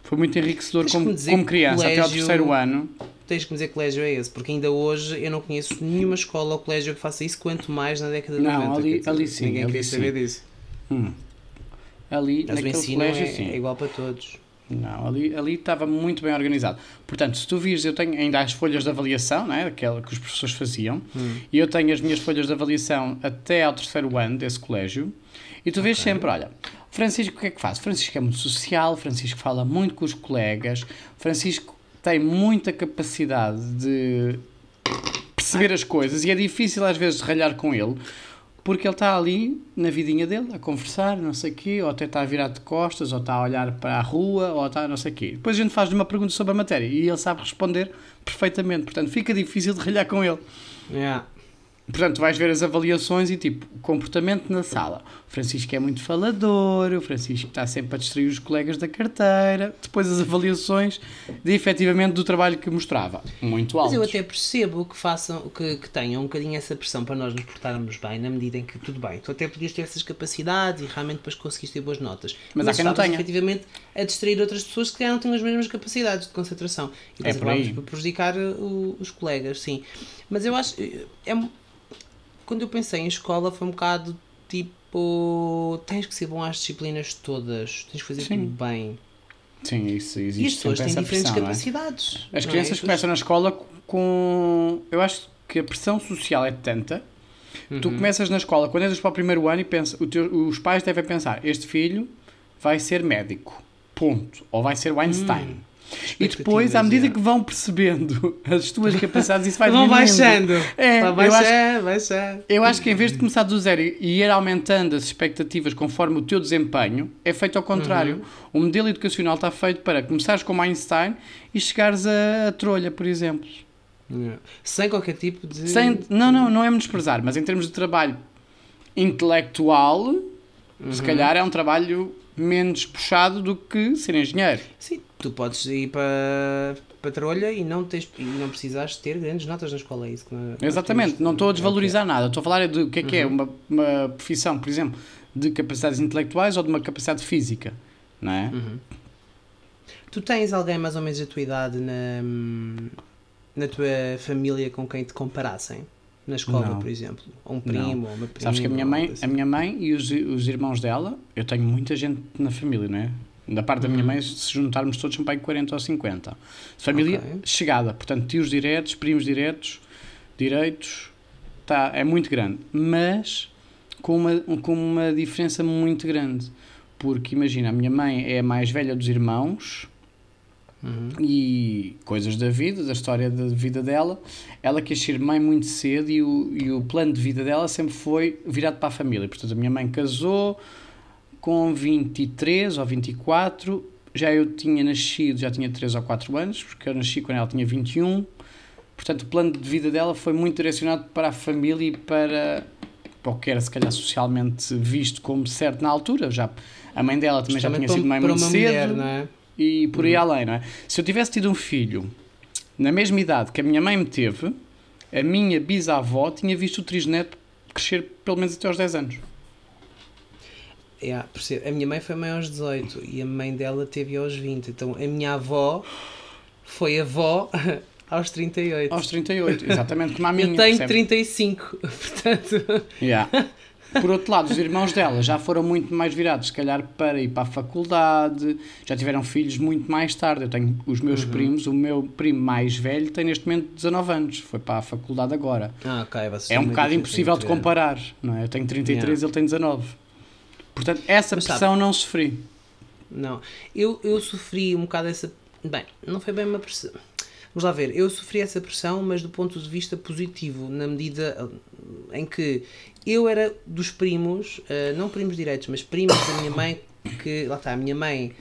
foi muito enriquecedor como, como criança, até ao colégio- terceiro ano. Tens que me dizer que colégio é esse, porque ainda hoje eu não conheço nenhuma escola ou colégio que faça isso, quanto mais na década de Não, 90. ali- quer dizer, ali sim, Ninguém ali quer sim. saber disso. Hum. Ali, Mas o naquele ensino colégio, é, sim. é igual para todos. Não, ali, ali estava muito bem organizado. Portanto, se tu vires, eu tenho ainda as folhas de avaliação, né, aquela que os professores faziam, Hum. e eu tenho as minhas folhas de avaliação até ao terceiro ano desse colégio, e tu vês sempre, olha, o Francisco o que é que faz? O Francisco é muito social, o Francisco fala muito com os colegas, o Francisco tem muita capacidade de perceber as coisas, e é difícil às vezes ralhar com ele, porque ele está ali na vidinha dele a conversar, não sei o quê, ou até está a virar de costas, ou está a olhar para a rua, ou está não sei o quê. Depois a gente faz-lhe uma pergunta sobre a matéria e ele sabe responder perfeitamente. Portanto, fica difícil de ralhar com ele. Yeah. Portanto, vais ver as avaliações e tipo, comportamento na sala. O Francisco é muito falador, o Francisco está sempre a distrair os colegas da carteira. Depois as avaliações de efetivamente do trabalho que mostrava. Muito Mas alto. eu até percebo que façam, que, que tenham um bocadinho essa pressão para nós nos portarmos bem, na medida em que tudo bem, tu até podias ter essas capacidades e realmente depois conseguiste ter boas notas. Mas há quem não tenha. efetivamente a distrair outras pessoas que calhar não têm as mesmas capacidades de concentração. E É por aí. prejudicar uh, o- os colegas, sim. Mas eu acho. É, quando eu pensei em escola foi um bocado tipo. Tens que ser bom às disciplinas todas, tens que fazer Sim. tudo bem. Sim, isso existe E as pessoas têm diferentes pressão, é? capacidades. As é? crianças As começam na escola com. Eu acho que a pressão social é tanta. Uhum. Tu começas na escola, quando entras para o primeiro ano e pensa, teu- os pais devem pensar: este filho vai ser médico. Ponto. Ou vai ser Einstein. E depois, à medida é. que vão percebendo as tuas capacidades, isso vai Vão baixando. É, Vai eu baixar, baixar. Eu acho que em vez de começar do zero e e ir aumentando as expectativas conforme o teu desempenho, é feito ao contrário. Uhum. O modelo educacional está feito para começares como Einstein e chegares a, a trolha, por exemplo. Sem qualquer tipo de. Sem, não, não, não é menosprezar, mas em termos de trabalho intelectual, Uhum. se calhar é um trabalho menos puxado do que ser engenheiro. Sim, tu podes ir para, trolha e não, tens, e não precisas ter grandes notas na escola. É isso que nós Exatamente, temos- não estou a é que é. desvalorizar nada, estou a falar é do que é que é uma, uma profissão, por exemplo, de capacidades intelectuais ou de uma capacidade física, não é? Tu tens alguém mais ou menos da tua idade na, na tua família com quem te comparassem? Na escola, Não. por exemplo? Ou um primo, ou uma prima? Sabes que a minha mãe, assim. a minha mãe e os, os irmãos dela, eu tenho muita gente na família, não é? Da parte da minha Uhum. mãe, se juntarmos todos, são para aí 40 ou 50. Família Ok. chegada, portanto, tios diretos, primos diretos, direitos, tá, é muito grande. Mas com uma, com uma diferença muito grande. Porque imagina, a minha mãe é a mais velha dos irmãos Uhum. e coisas da vida, da história da vida dela. Ela quis ser mãe muito cedo e o, e o plano de vida dela sempre foi virado para a família. Portanto, a minha mãe casou com 23 ou 24, já eu tinha nascido, já tinha 3 ou 4 anos, porque eu nasci quando ela tinha 21. Portanto, o plano de vida dela foi muito direcionado para a família e para, para o que era, se calhar, socialmente visto como certo na altura. Já, a mãe dela também já tinha Justamente sido mãe muito cedo mulher, não é? E por aí além, não é? Se eu tivesse tido um filho na mesma idade que a minha mãe me teve, a minha bisavó tinha visto o trisneto crescer pelo menos até aos 10 anos. Yeah, percebo. A minha mãe foi mãe aos 18 e a mãe dela teve aos 20. Então a minha avó foi avó aos 38. Aos 38, exatamente como a minha. Eu tenho percebe? 35, portanto. Yeah. Por outro lado, os irmãos dela já foram muito mais virados, se calhar, para ir para a faculdade, já tiveram filhos muito mais tarde. Eu tenho os meus Uhum. primos, o meu primo mais velho tem neste momento 19 anos, foi para a faculdade agora. Ah, ok. vocês É um bocado impossível de comparar, não é? Eu tenho 33, Yeah. ele tem 19. Portanto, essa Mas sabe- pressão não sofri. Não. Eu, eu sofri um bocado essa. Bem, não foi bem uma pressão. Vamos lá ver. Eu sofri essa pressão, mas do ponto de vista positivo, na medida em que eu era dos primos, eh, não primos direitos, mas primos da minha mãe, que lá está, a minha mãe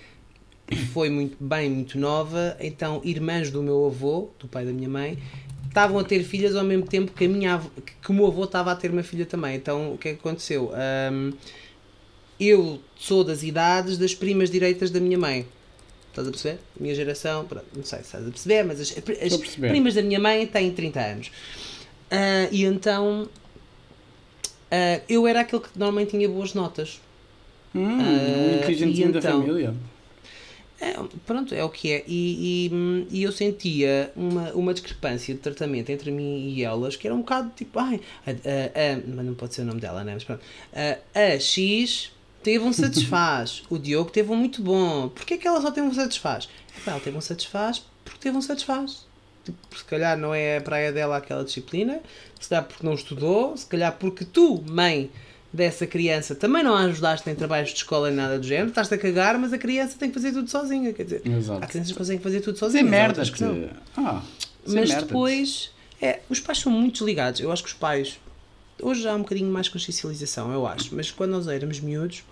foi muito bem, muito nova, então irmãs do meu avô, do pai da minha mãe, estavam a ter filhas ao mesmo tempo que a minha que o meu avô estava a ter uma filha também. Então o que é que aconteceu? Ahm, eu sou das idades das primas direitas da minha mãe. Estás a perceber? Minha geração, pronto, não sei se estás a perceber, mas as, as primas da minha mãe têm 30 anos. Ah, e então ah, eu era aquele que normalmente tinha boas notas. Hum, Ah, um inteligentezinho e da então? família. É, pronto, é o que é. E, e, e eu sentia uma, uma discrepância de tratamento entre mim e elas que era um bocado tipo, ai, a, a- a- mas não pode ser o nome dela, né? Mas pronto. A, a X teve um satisfaz, o Diogo teve um muito bom. Porquê é que ela só teve um satisfaz? Epá, ela teve um satisfaz porque teve um satisfaz. Tipo, se calhar não é a praia dela aquela disciplina, se calhar porque não estudou, se calhar porque tu, mãe dessa criança, também não a ajudaste em trabalhos de escola nem nada do género, estás-te a cagar, mas a criança tem que fazer tudo sozinha, quer dizer, Exato. há crianças que conseguem fazer tudo Dizer sozinhas. há merdas. que não. Ah, Mas merdas. depois, é, os pais são muito desligados. Eu acho que os pais, hoje já há um bocadinho mais consciencialização, eu acho, mas quando nós éramos miúdos,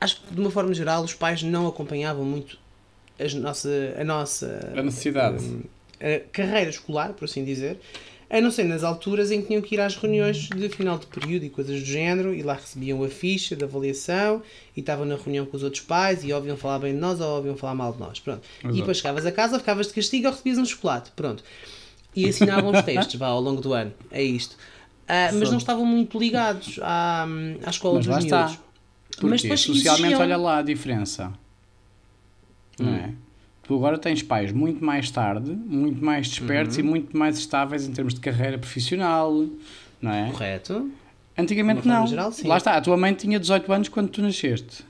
acho que de uma forma geral os pais não acompanhavam muito as nossa, a nossa A necessidade. hum, a carreira escolar, por assim dizer, a não ser nas alturas em que tinham que ir às reuniões de final de período e coisas do género, e lá recebiam a ficha de avaliação e estavam na reunião com os outros pais e ouviam falar bem de nós ou ouviam falar mal de nós. Pronto. E Exato. depois chegavas a casa, ficavas de castigo ou recebias um chocolate. Pronto. E assinavam os textos vá, ao longo do ano. É isto. Ah, mas não estavam muito ligados à, à escola Mas dos lá miúdos. está. Porque Mas depois socialmente, exigiam- olha lá a diferença. Não é? Tu agora tens pais muito mais tarde, muito mais despertos Uhum. e muito mais estáveis em termos de carreira profissional, não é? Correto. Antigamente não. geral, sim. Lá está, a tua mãe tinha 18 anos quando tu nasceste.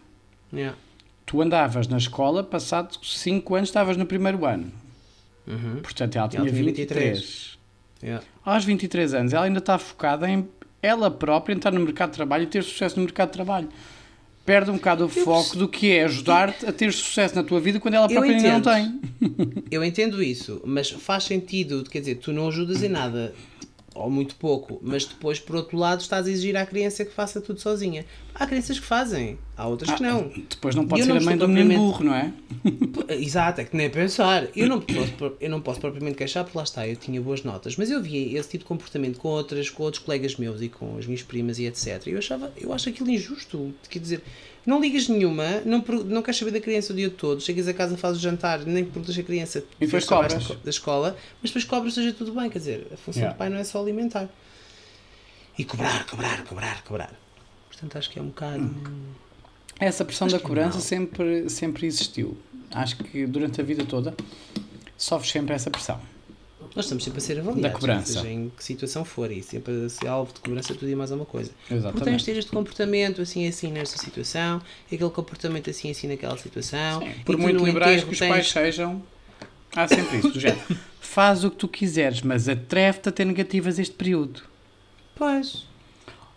Yeah. Tu andavas na escola, passado 5 anos estavas no primeiro ano. Uhum. Portanto, ela E ela tinha tinha 23. 23. Yeah. Aos 23 anos, ela ainda está focada em ela própria entrar no mercado de trabalho e ter sucesso no mercado de trabalho. Perde um bocado o foco do que é ajudar-te a ter sucesso na tua vida quando ela Eu própria ainda não tem. Eu entendo isso, mas faz sentido, quer dizer, tu não ajudas em nada, ou muito pouco, mas depois, por outro lado, estás a exigir à criança que faça tudo sozinha. Há crianças que fazem, há outras que não. Depois não pode Eu ser não a mãe do menino burro, não é? Exato, é que nem pensar. Eu não, posso, eu não posso propriamente queixar, porque lá está, eu tinha boas notas, mas eu via esse tipo de comportamento com, outras, com outros colegas meus e com as minhas primas e etc. E eu, achava, eu acho aquilo injusto. Quer dizer, não ligas nenhuma, não, não queres saber da criança o dia todo, chegas a casa, fazes o jantar, nem perguntas a criança E depois cobras. da- escola, mas depois cobras, seja tudo bem. Quer dizer, a função Yeah. do pai não é só alimentar. E cobrar, cobrar, cobrar, cobrar. Portanto, acho que é um bocado. Essa pressão Acho da cobrança não. sempre, sempre existiu. Acho que durante a vida toda sofres sempre essa pressão. Nós estamos sempre a ser avaliados, cobrança. seja em que situação for, e sempre a ser alvo de cobrança tudo e mais alguma coisa. Porque tens de Exatamente. ter este comportamento assim assim nesta situação, aquele comportamento assim assim naquela situação. Sim, por muito liberais que os tens- pais sejam, há sempre isso. Do género, faz o que tu quiseres, mas atreve-te a ter negativas este período. Pois.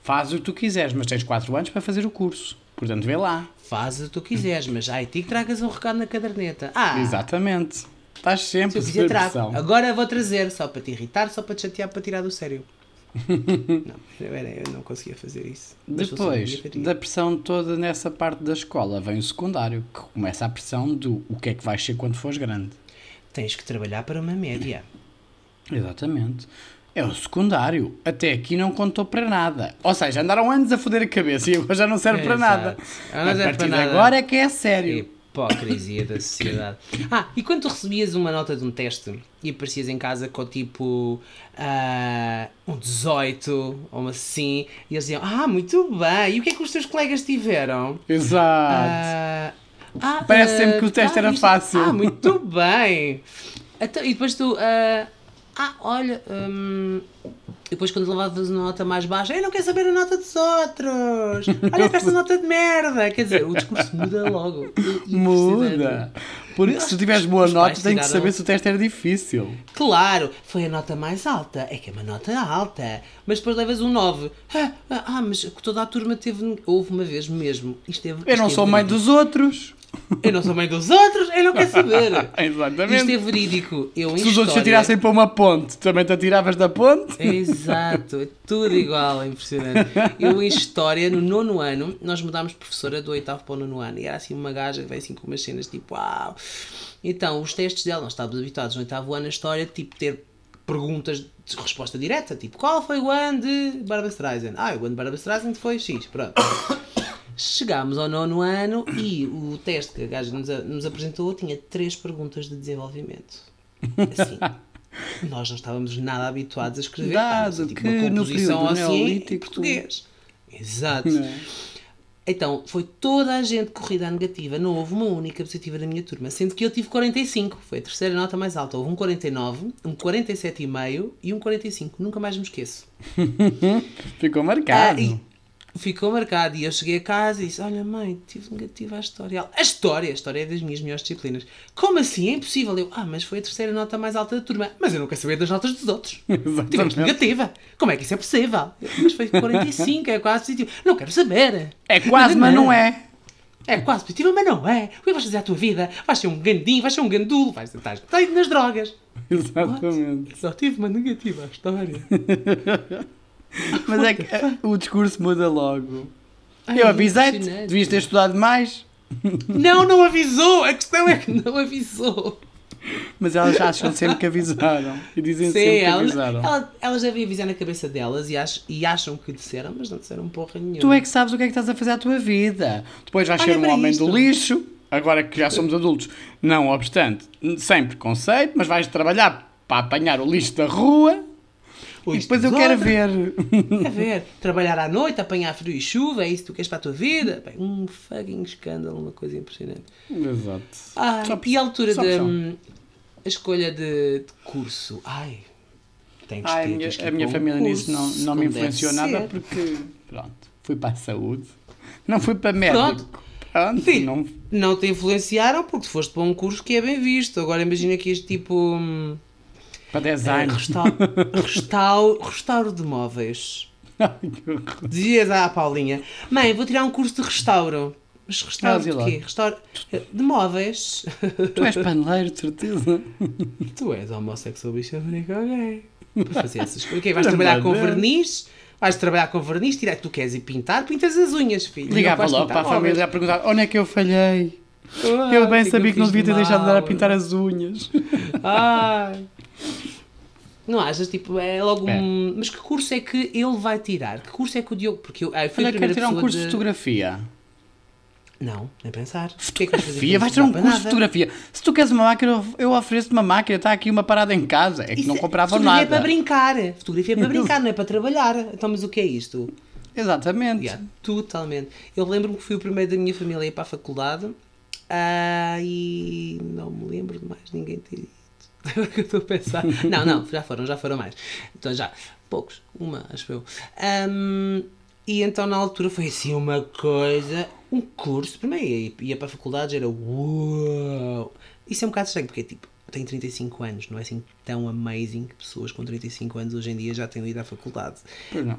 Faz o que tu quiseres, mas tens 4 anos para fazer o curso. Portanto, vê lá. Faz o que tu quiseres, mas ai, ti que tragas um recado na caderneta. Ah, Exatamente. Estás se sempre eu quiser trago. pressão. Agora vou trazer, só para te irritar, só para te chatear, para tirar do sério. não, eu, era, eu não conseguia fazer isso. Se eu Depois da pressão toda nessa parte da escola, vem o secundário, que começa a pressão do o que é que vais ser quando fores grande. Tens que trabalhar para uma média. Exatamente. É o secundário. Até aqui não contou para nada. Ou seja, andaram anos a foder a cabeça e agora já não serve para Exato. nada. Agora não a partir de nada. agora é que é sério. E hipocrisia da sociedade. Ah, e quando tu recebias uma nota de um teste e aparecias em casa com tipo ah, um 18 ou uma assim, e eles diziam, ah, muito bem, e o que é que os teus colegas tiveram? Exato. Ah, ah, Parece ah, sempre que o teste ah, era isto- fácil. Ah, muito bem. Então, e depois tu, ah, ah, olha, hum, depois quando levavas uma nota mais baixa, eu não quero saber a nota dos outros. Olha essa nota de merda. Quer dizer, o discurso muda logo. Muda. Porque se tu tiveres boa nota, tem que tiraram- saber se o teste era difícil. Claro, foi a nota mais alta. É que é uma nota alta. Mas depois levas um 9. Ah, ah, ah, mas toda a turma teve. Houve uma vez mesmo. Isto teve, Eu não é sou mãe dos outros. Eu não sou mãe dos outros, eu não quero saber. Exatamente. Isto é verídico. Eu, Se os outros te história- atirassem para uma ponte, também te atiravas da ponte? Exato, é tudo igual, é impressionante. Eu em História, no nono ano, nós mudámos de professora do oitavo para o nono ano e era assim uma gaja que veio assim com umas cenas tipo uau. Então, os testes dela, nós estávamos habituados no oitavo ano a História, tipo ter perguntas de resposta direta, tipo qual foi o ano de Barbara Streisand? Ah, o ano de Barbara Streisand foi X, pronto. Chegámos ao nono ano e o teste que a gaja nos, a- nos apresentou tinha três perguntas de desenvolvimento. Assim, nós não estávamos nada habituados a escrever. Dado tipo, que uma no composição período assim em português. Exato. É? Então, foi toda a gente corrida à negativa. Não houve uma única positiva na minha turma. Sendo que eu tive 45. Foi a terceira nota mais alta. Houve um 49, um 47,5 e um 45. Nunca mais me esqueço. Ficou marcado. Ah, e ficou marcado. E eu cheguei a casa e disse: Olha, mãe, tive negativa à história. Ela, A história? A história é das minhas melhores disciplinas. Como assim? É impossível. Eu, ah, mas foi a terceira nota mais alta da turma. Mas eu não quero saber das notas dos outros. Tivemos negativa. Como é que isso é possível? Eu, Mas foi 45, é quase positivo. Não quero saber. É quase, mas não é. É quase positiva, mas não é. O que vais fazer à tua vida? Vais ser um gandinho, vais ser um gandulo, vais estar estar nas drogas. Exatamente. Só tive uma negativa à história. Mas é que o discurso muda logo. Ai, Eu avisei-te, devias ter estudado mais. Não, não avisou. A questão é que não avisou. Mas elas acham sempre que avisaram. E dizem Sim, sempre que elas, avisaram. elas, elas devem avisar na cabeça delas e, ach, e acham que disseram, mas não disseram porra nenhuma. Tu é que sabes o que é que estás a fazer à tua vida. Depois vais Olha ser um homem isto. do lixo, agora que já somos adultos. Não obstante, sem preconceito, mas vais trabalhar para apanhar o lixo da rua E depois eu quero ver. Quer ver? Trabalhar à noite, apanhar frio e chuva, é isso que tu queres para a tua vida? Bem, um fucking escândalo, uma coisa impressionante. Exato. Ah, Só e a altura da hum, a escolha de, de curso? Ai, tem que Ai, a minha, a minha família nisso não, não me influenciou nada ser. porque, pronto, fui para a saúde. Não fui para médico. Pronto. Pronto, Filho, não... não te influenciaram porque tu foste para um curso que é bem visto. Agora imagina que este tipo. hum, Para é, design. restauro, restauro, restauro de móveis. Que. Dizias à Paulinha: Mãe, vou tirar um curso de restauro. Mas restauro de quê? Restauro de móveis. tu és paneleiro, de certeza. tu és homossexual bichafónico gay. Para fazer essas coisas. O quê? Vais Também trabalhar com não. verniz? Vais trabalhar com verniz? Tirar tu queres ir pintar? Pintas as unhas, filho. Ligava Não logo para a família a perguntar onde é que eu falhei. Móveis. eu Ah, bem que é sabia que não devia ter de deixado de dar a mal? pintar as unhas. Ai. Não achas? Tipo, é logo É. um... Mas que curso é que ele vai tirar? Que curso é que o Diogo... Porque eu, ah, eu fui Olha, a quero primeira tirar um curso de de... fotografia. Não, nem pensar. É vais Fotografia? com Vais tirar um curso de fotografia. Se tu queres uma máquina, eu- ofereço-te uma máquina. Está aqui uma parada em casa. É que Isso não é- compravam fotografia nada. é para brincar. Fotografia é para brincar, não é para trabalhar. Então, mas o que é isto? Exatamente. Yeah, totalmente. Eu lembro-me que fui o primeiro da minha família a ir para a faculdade ah, e não me lembro de mais ninguém ter ido. Agora que eu estou a pensar. Não, não, já foram, já foram mais. Então já, poucos, uma, acho eu. Ahm, e então na altura foi assim uma coisa, um curso. Primeiro ia, ia para a faculdade, era uau! Isso é um bocado estranho, porque tipo, eu tenho 35 anos, não é assim tão amazing que pessoas com 35 anos hoje em dia já tenham ido à faculdade.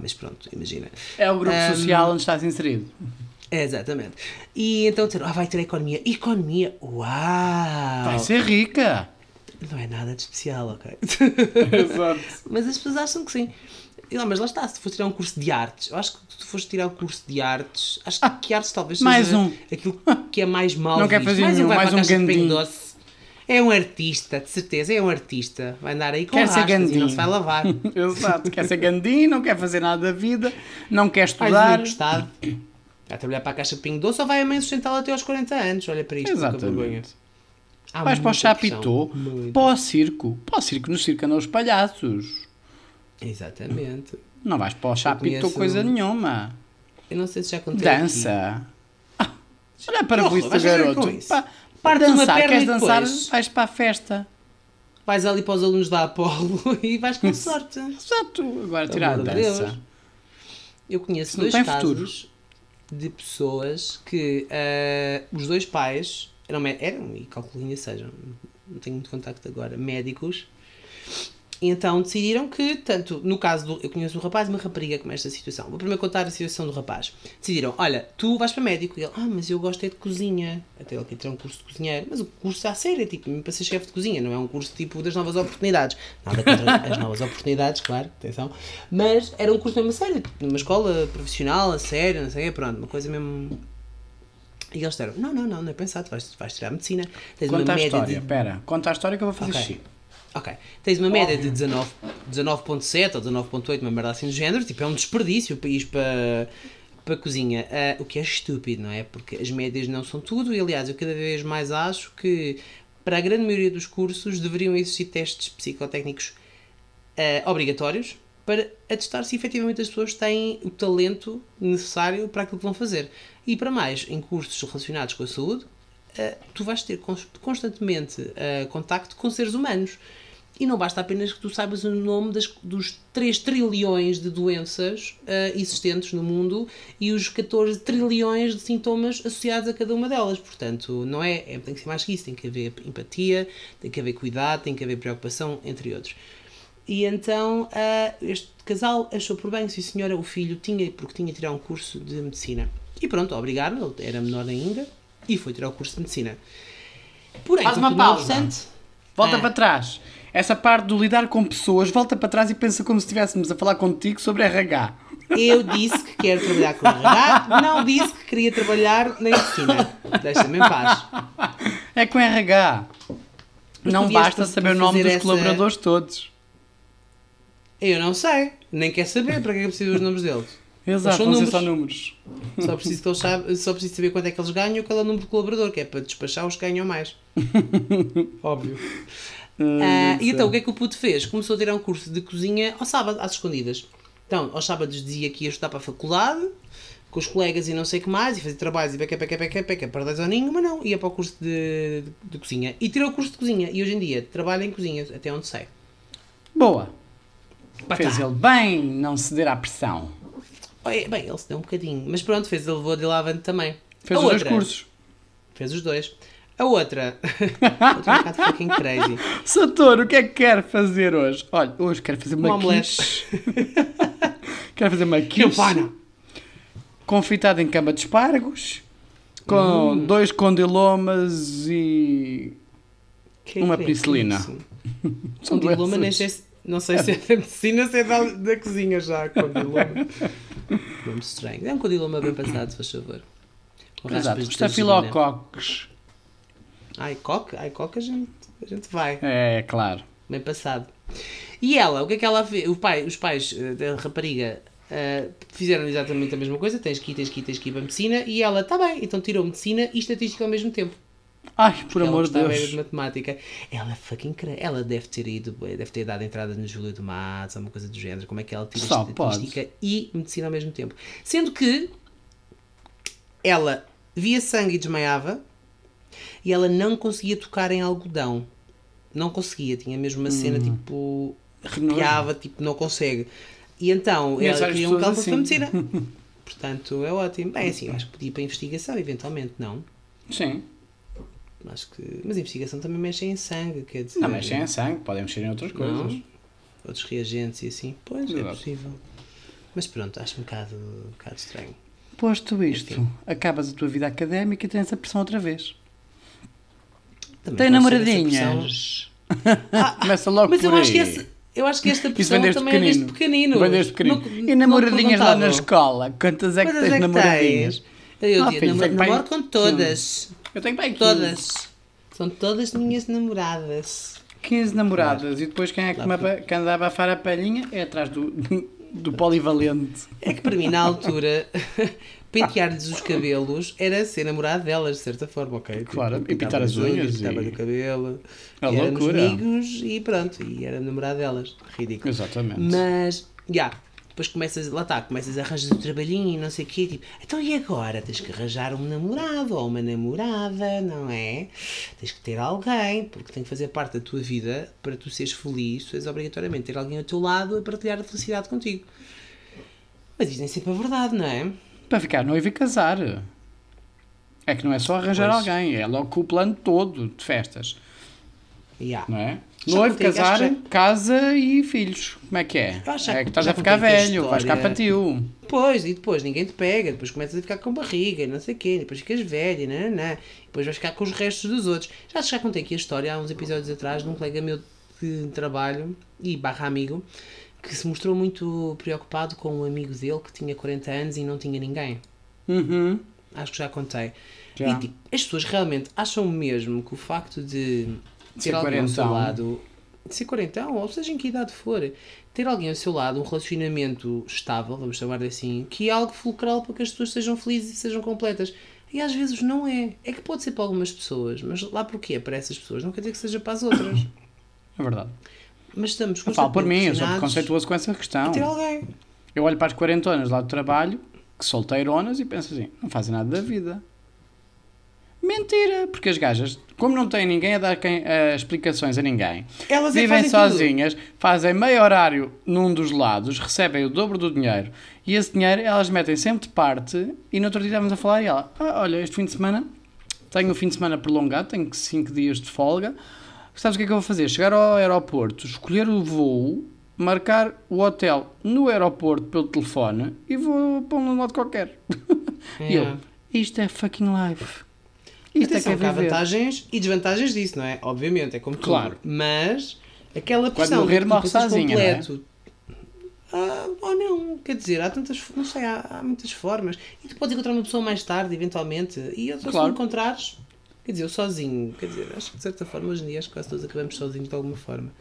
Mas pronto, imagina. É o grupo Ahm, social onde estás inserido. É, exatamente. E então disseram, ah, vai ter economia. Economia, uau! Vai ser rica. Não é nada de especial, ok? Exato. mas as pessoas acham que sim. Lá, mas lá está, se tu fores tirar um curso de artes, eu acho que se tu fores tirar um curso de artes, acho que artes talvez mais seja um. aquilo que é mais mal Não quer visto. fazer mais nenhum, um vai mais um gandinho. É um artista, de certeza, é um artista. Vai andar aí com Quer ser e não se vai lavar. Exato. Quer ser gandinho, não quer fazer nada da vida, não quer estudar. gostado. Vai trabalhar para a caixa de pingo doce ou vai a mãe sustentá-la até aos 40 anos? Olha para isto, vergonha. Exatamente. Há Vais para o Chapitô, pressão, para o circo. Para o circo, no circo andam os palhaços. Exatamente. Não vais para o Chapitô conheço- coisa nenhuma. Eu não sei se já contei aqui. Dança. Ah, olha para o do garoto. Parte uma dançar, queres dançar, vais para a festa. Vais ali para os alunos da Apolo e vais com sorte. Exato. Agora tirar a dança. Deus. Eu conheço dois casos de pessoas que ah, os dois pais eram, eram e ainda sejam, não tenho muito contacto agora, médicos. Então decidiram que, tanto no caso do. Eu conheço um rapaz e uma rapariga com esta situação. Vou primeiro contar a situação do rapaz. Decidiram: olha, tu vais para médico. E ele: ah, mas eu gosto é de cozinha. Até ele ter um curso de cozinheiro. Mas o curso é a sério, é tipo, mesmo para ser chefe de cozinha, não é um curso tipo das novas oportunidades. Nada contra as novas oportunidades, claro, atenção. Mas era um curso mesmo a sério, tipo, numa escola profissional, a sério, não sei o quê, pronto, uma coisa mesmo. E eles disseram: não, não, não, não é pensado, vais, vais tirar medicina. Tens Conta a média história. de Espera, conta a história que eu vou fazer Ok. xixi. Ok. Tens uma média de 19 19.7 ou 19.8, uma merda assim do género. Tipo, é um desperdício o país para, para a cozinha. Ah, o que é estúpido, não é? Porque as médias não são tudo. E, aliás, eu cada vez mais acho que para a grande maioria dos cursos deveriam existir testes psicotécnicos ah, obrigatórios para atestar se efetivamente as pessoas têm o talento necessário para aquilo que vão fazer. E para mais, em cursos relacionados com a saúde, Uh, tu vais ter cons- constantemente uh, contacto com seres humanos. E não basta apenas que tu saibas o nome das, dos 3 trilhões de doenças uh, existentes no mundo e os 14 trilhões de sintomas associados a cada uma delas. Portanto, não é, é tem que ser mais que isso. Tem que haver empatia, tem que haver cuidado, tem que haver preocupação, entre outros. E então uh, este casal achou por bem, sim senhora, o filho tinha, porque tinha tirar um curso de medicina. E pronto, obrigaram, ele era menor ainda, e foi tirar o curso de medicina. Porém, Faz uma pausa. Volta Ah. para trás. Essa parte do lidar com pessoas, volta para trás e pensa como se estivéssemos a falar contigo sobre RH. eu disse que quero trabalhar com RH, não disse que queria trabalhar na medicina. Deixa-me em paz. É com RH. Mas não basta saber o nome dos essa- colaboradores todos. Eu não sei, nem quero saber para que é preciso dos nomes deles. Exato, são números. só números. Só preciso, que eles saibam- só preciso saber quanto é que eles ganham e qual é o número de colaborador, que é para despachar os que ganham mais. Óbvio. Ah, e então o que é que o puto fez? Começou a tirar um curso de cozinha ao sábado, às escondidas. Então, aos sábados dizia que ia estudar para a faculdade, com os colegas e não sei o que mais, e fazer trabalhos e beca, beca, beca, beca, para 10 aninho, mas não, ia para o curso de, de, de cozinha. E tirou o curso de cozinha, e hoje em dia trabalha em cozinha, até onde sei. Boa. Pá, Fez tá. ele bem não ceder à pressão. Bem, ele se deu um bocadinho, mas pronto, fez, ele levou de lá avante também. Fez A os dois outra- cursos. Fez os dois. A outra, outra um bocado fucking crazy. Sator, o que é que quer fazer hoje? Olha, hoje quero fazer uma Um quiche. quero fazer uma quiche confitada em cama de espargos, com Hum. dois condilomas e Que Uma é penicilina. isso? São Condiloma, nem sei se, não sei se é da medicina, se é da, da cozinha já. Condiloma. Nome estranho. É um condiloma bem passado, se faz favor. Com Exato, estafilococcus. Ai, coque, ai, coque a gente, a gente vai. É, claro. Bem passado. E ela, o que é que ela fez? O pai, os pais eh, da rapariga eh, fizeram exatamente a mesma coisa. Tens que ir, tens que ir, tens que ir para a medicina. E ela, tá bem, então tirou medicina e estatística ao mesmo tempo. Ai, por ela amor de Deus. de matemática. Ela é fucking cra... Ela deve ter ido, deve ter dado entrada no Júlio de Matos, alguma coisa do género. Como é que ela tira Só estatística e medicina ao mesmo tempo? Sendo que ela via sangue e desmaiava e ela não conseguia tocar em algodão. Não conseguia, tinha mesmo uma cena Hum. tipo. arrepiava, tipo, não consegue. E então Conheço ela queria um pessoas fosse para assim. medicina. Portanto, é ótimo. Bem, assim, eu acho que podia ir para a investigação, eventualmente, não. Sim. Acho que... Mas a investigação também mexe em sangue, quer dizer. Não mexem em sangue, podem mexer em outras coisas. Não. Outros reagentes e assim. Pois, é Exato. possível. Mas pronto, acho um bocado, um bocado estranho. Posto isto, Enfim. acabas a tua vida académica e tens a pressão outra vez. Também Tem namoradinhas? Ah, Começa logo mas por eu acho, que aí. essa, eu acho que esta desde também é desde pequenino. pequenino. Vem desde pequenino. Não- e namoradinhas lá na escola? Quantas é que Quantas tens é que namoradinhas? tens? Eu Ah, digo, namoro com todas. Eu tenho bem 15. Todas. São todas minhas namoradas. 15 namoradas. E depois quem é que, me aba- que anda a abafar a palhinha é atrás do, do polivalente. É que para mim, na altura, pentear-lhes os cabelos era ser namorado delas, de certa forma, ok? Claro, e pintava pintar as unhas Pintava e- o cabelo. A e éramos loucura. amigos e pronto, e era namorado delas. Ridículo. Exatamente. Mas, já, depois começas, lá está, começas a arranjar o trabalhinho e não sei o quê, tipo, então e agora? Tens que arranjar um namorado ou uma namorada, não é? Tens que ter alguém, porque tem que fazer parte da tua vida para tu seres feliz, tu tens obrigatoriamente ter alguém ao teu lado a partilhar a felicidade contigo. Mas isto nem sempre é verdade, não é? Para ficar noivo e casar. É que não é só arranjar Pois. alguém, é logo o plano todo de festas, Yeah. não é? Já Noivo, casar, que casa e filhos. Como é que é? Já- É que estás já a ficar a velho, vais ficar tio. Pois, e depois ninguém te pega, depois começas a ficar com barriga, e não sei o quê, depois ficas velho, não, não, depois vais ficar com os restos dos outros. Já, já contei aqui a história há uns episódios atrás de um colega meu de trabalho e barra amigo que se mostrou muito preocupado com um amigo dele que tinha 40 anos e não tinha ninguém. Uhum. Acho que já contei. Já. E tipo, as pessoas realmente acham mesmo que o facto de ter Ser alguém ao seu lado, de ser quarentão, ou seja em que idade for, ter alguém ao seu lado, um relacionamento estável, vamos chamar assim, que é algo fulcral para que as pessoas sejam felizes e sejam completas. E às vezes não é. É que pode ser para algumas pessoas, mas lá porque é para essas pessoas, não quer dizer que seja para as outras. É verdade. Mas estamos Eu falo por mim, eu sou preconceituoso com essa questão. a ter alguém. Eu olho para as quarentonas lá do trabalho, que solteironas, e penso assim, não fazem nada da vida. Mentira, porque as gajas, como não têm ninguém a dar quem, eh, explicações a ninguém, Elas é vivem fazem tudo. sozinhas, fazem meio horário num dos lados, recebem o dobro do dinheiro, e esse dinheiro elas metem sempre de parte, e no outro dia estávamos a falar, e ela, ah, olha, este fim de semana, tenho o fim de semana prolongado, tenho 5 dias de folga, sabes o que é que eu vou fazer? Chegar ao aeroporto, escolher o voo, marcar o hotel no aeroporto pelo telefone, e vou para um lado qualquer. E eu, isto é fucking life. Isto Atenção, é que é há viver. vantagens e desvantagens disso, não é? Obviamente, é como tudo. Claro. Mas aquela Quando pressão morrer, de que morre sozinha, é? completo. Ah, ou não, quer dizer, há tantas, não sei, há, há muitas formas. E tu podes encontrar uma pessoa mais tarde, eventualmente, e outra se Claro. não encontrares, quer dizer, eu sozinho, quer dizer, acho que de certa forma hoje em dia acho que quase todos acabamos sozinhos de alguma forma.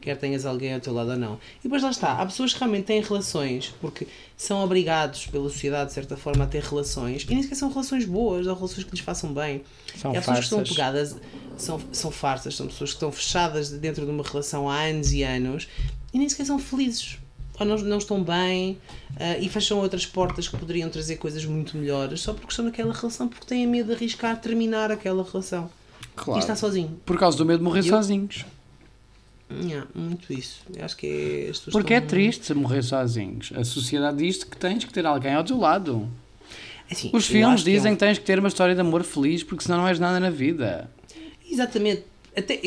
Quer tenhas alguém ao teu lado ou não. E depois lá está, há pessoas que realmente têm relações porque são obrigados pela sociedade, de certa forma, a ter relações e nem sequer são relações boas ou relações que lhes façam bem. São E há pessoas que estão pegadas, são, são farsas, são pessoas que estão fechadas dentro de uma relação há anos e anos e nem sequer são felizes. Ou não, não estão bem ah, e fecham outras portas que poderiam trazer coisas muito melhores só porque estão naquela relação, porque têm medo de arriscar terminar aquela relação. Claro. E está sozinho. Por causa do medo de morrer Eu- sozinhos. Yeah, muito isso. Eu acho que é, as Porque é triste morrer sozinhos. A sociedade diz que tens que ter alguém ao teu lado. Assim, Os filmes acho que é um- dizem que tens que ter uma história de amor feliz porque senão não és nada na vida. Exatamente. Até,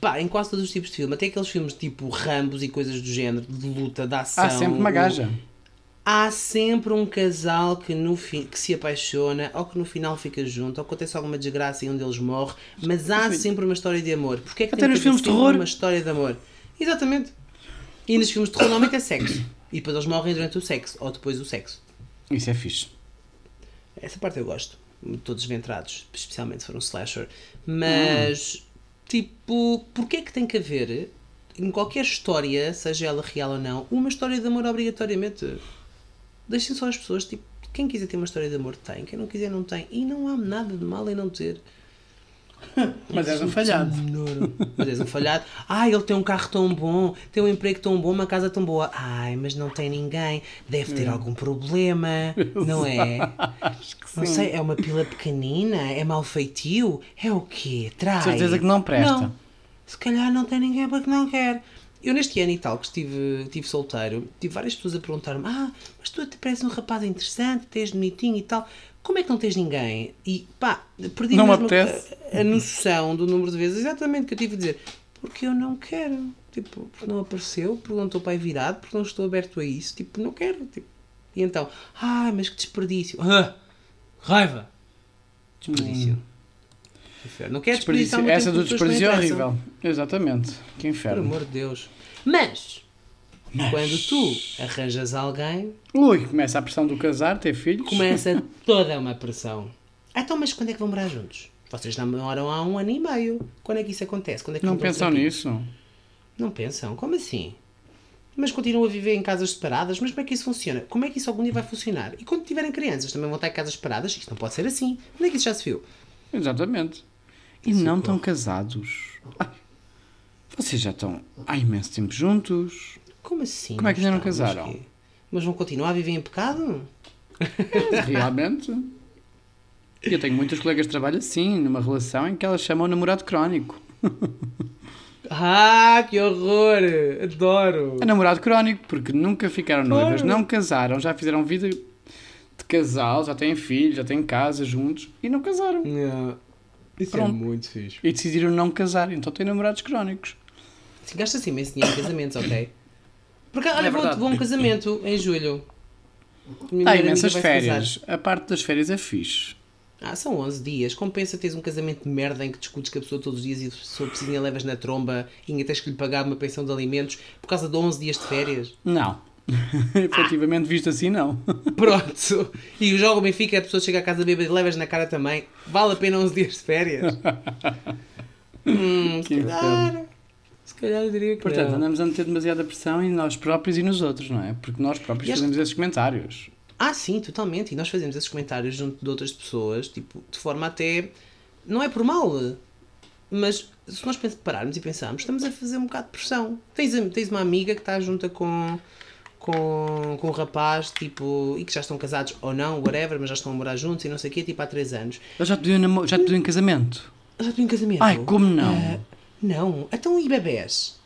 pá, em quase todos os tipos de filme, até aqueles filmes tipo Rambos e coisas do género, de luta, de ação. Há sempre uma gaja. Há sempre um casal que, no fim, que se apaixona ou que no final fica junto ou acontece alguma desgraça e um deles morre, mas há sempre uma história de amor. Porque é que Até tem nos que filmes de terror. uma história de amor? Exatamente. E nos filmes de terror normalmente é sexo. E depois eles morrem durante o sexo ou depois do sexo. Isso é fixe. Essa parte eu gosto. Todos ventrados, especialmente se for um slasher. Mas, tipo, porquê é que tem que haver, em qualquer história, seja ela real ou não, uma história de amor obrigatoriamente? Deixem só as pessoas, tipo, quem quiser ter uma história de amor tem, quem não quiser não tem. E não há nada de mal em não ter. Mas és um falhado. Mas és um falhado. Ai, ele tem um carro tão bom, tem um emprego tão bom, uma casa tão boa. Ai, mas não tem ninguém. Deve ter algum problema, não é? Não sei, é uma pila pequenina? É mau feitio? É o quê? Trai? Certeza que não presta. Não. Se calhar não tem ninguém porque não quer. Eu neste ano e tal que estive, estive solteiro, tive várias pessoas a perguntar-me Ah, mas tu te pareces um rapaz interessante, tens bonitinho e tal. Como é que não tens ninguém? E pá, perdi Não me mesmo a, a noção do número de vezes exatamente que eu tive a dizer. Porque eu não quero. Tipo, porque não apareceu, porque não estou para aí virado, porque não estou aberto a isso. Tipo, não quero. Tipo. E então, ah, mas que desperdício. Ah, raiva. Desperdício. Inferno. Não Hum. Desperdício. Essa do desperdício é horrível. Exatamente. Que Por inferno. amor de Deus. Mas, quando tu arranjas alguém, Ui, começa a pressão do casar, ter filhos. começa toda uma pressão. Ah, então, mas quando é que vão morar juntos? Vocês namoram há um ano e meio. Quando é que isso acontece? Quando é que Não pensam nisso. Não pensam? Como assim? mas continuam a viver em casas separadas. Mas como é que isso funciona? Como é que isso algum dia vai funcionar? E quando tiverem crianças também vão estar em casas separadas? Isto não pode ser assim. Onde é que isso já se viu? Exatamente. E não estão casados. Ai, vocês já estão há imenso tempo juntos. Como assim? Como é que ainda não estamos? casaram? Quê? Mas vão continuar a viver em pecado? Realmente. E eu tenho muitos colegas de trabalho assim, numa relação em que elas chamam o namorado crónico. Ah, que horror! Adoro! É namorado crónico, porque nunca ficaram noivas, Claro. não casaram, já fizeram vida de casal, já têm filhos, já têm casa juntos e não casaram. Yeah. Isso Pronto. é muito fixe. E decidiram não casar, então têm namorados crónicos. Gasta-se imenso dinheiro em casamentos, ok? Porque, olha, É vou, vou a um casamento em julho. Há melhor imensas se férias. A parte das férias é fixe. Ah, são 11 dias. Compensa teres um casamento de merda em que discutes com a pessoa todos os dias e a pessoa precisa levas na tromba e ainda tens que lhe pagar uma pensão de alimentos por causa de 11 dias de férias. Não. Efetivamente visto assim, não. Pronto. E o jogo Benfica, a pessoa chega à casa bêbada e levas na cara também. Vale a pena 11 dias de férias? hum, se Que calhar. Se calhar eu diria que Portanto, não. andamos a meter demasiada pressão em nós próprios e nos outros, não é? Porque nós próprios E acho- fazemos esses comentários. Ah, sim, totalmente. E nós fazemos esses comentários junto de outras pessoas, tipo, de forma até. Não é por mal, mas se nós pararmos e pensarmos, estamos a fazer um bocado de pressão. Tens, tens uma amiga que está junta com, com, com um rapaz, tipo, e que já estão casados ou não, whatever, mas já estão a morar juntos e não sei o quê, tipo, há 3 anos. Eles já te pediu, namo- já te pediu em casamento? Já estou em casamento. Ai, como não? Ah, não. Então, e bebés?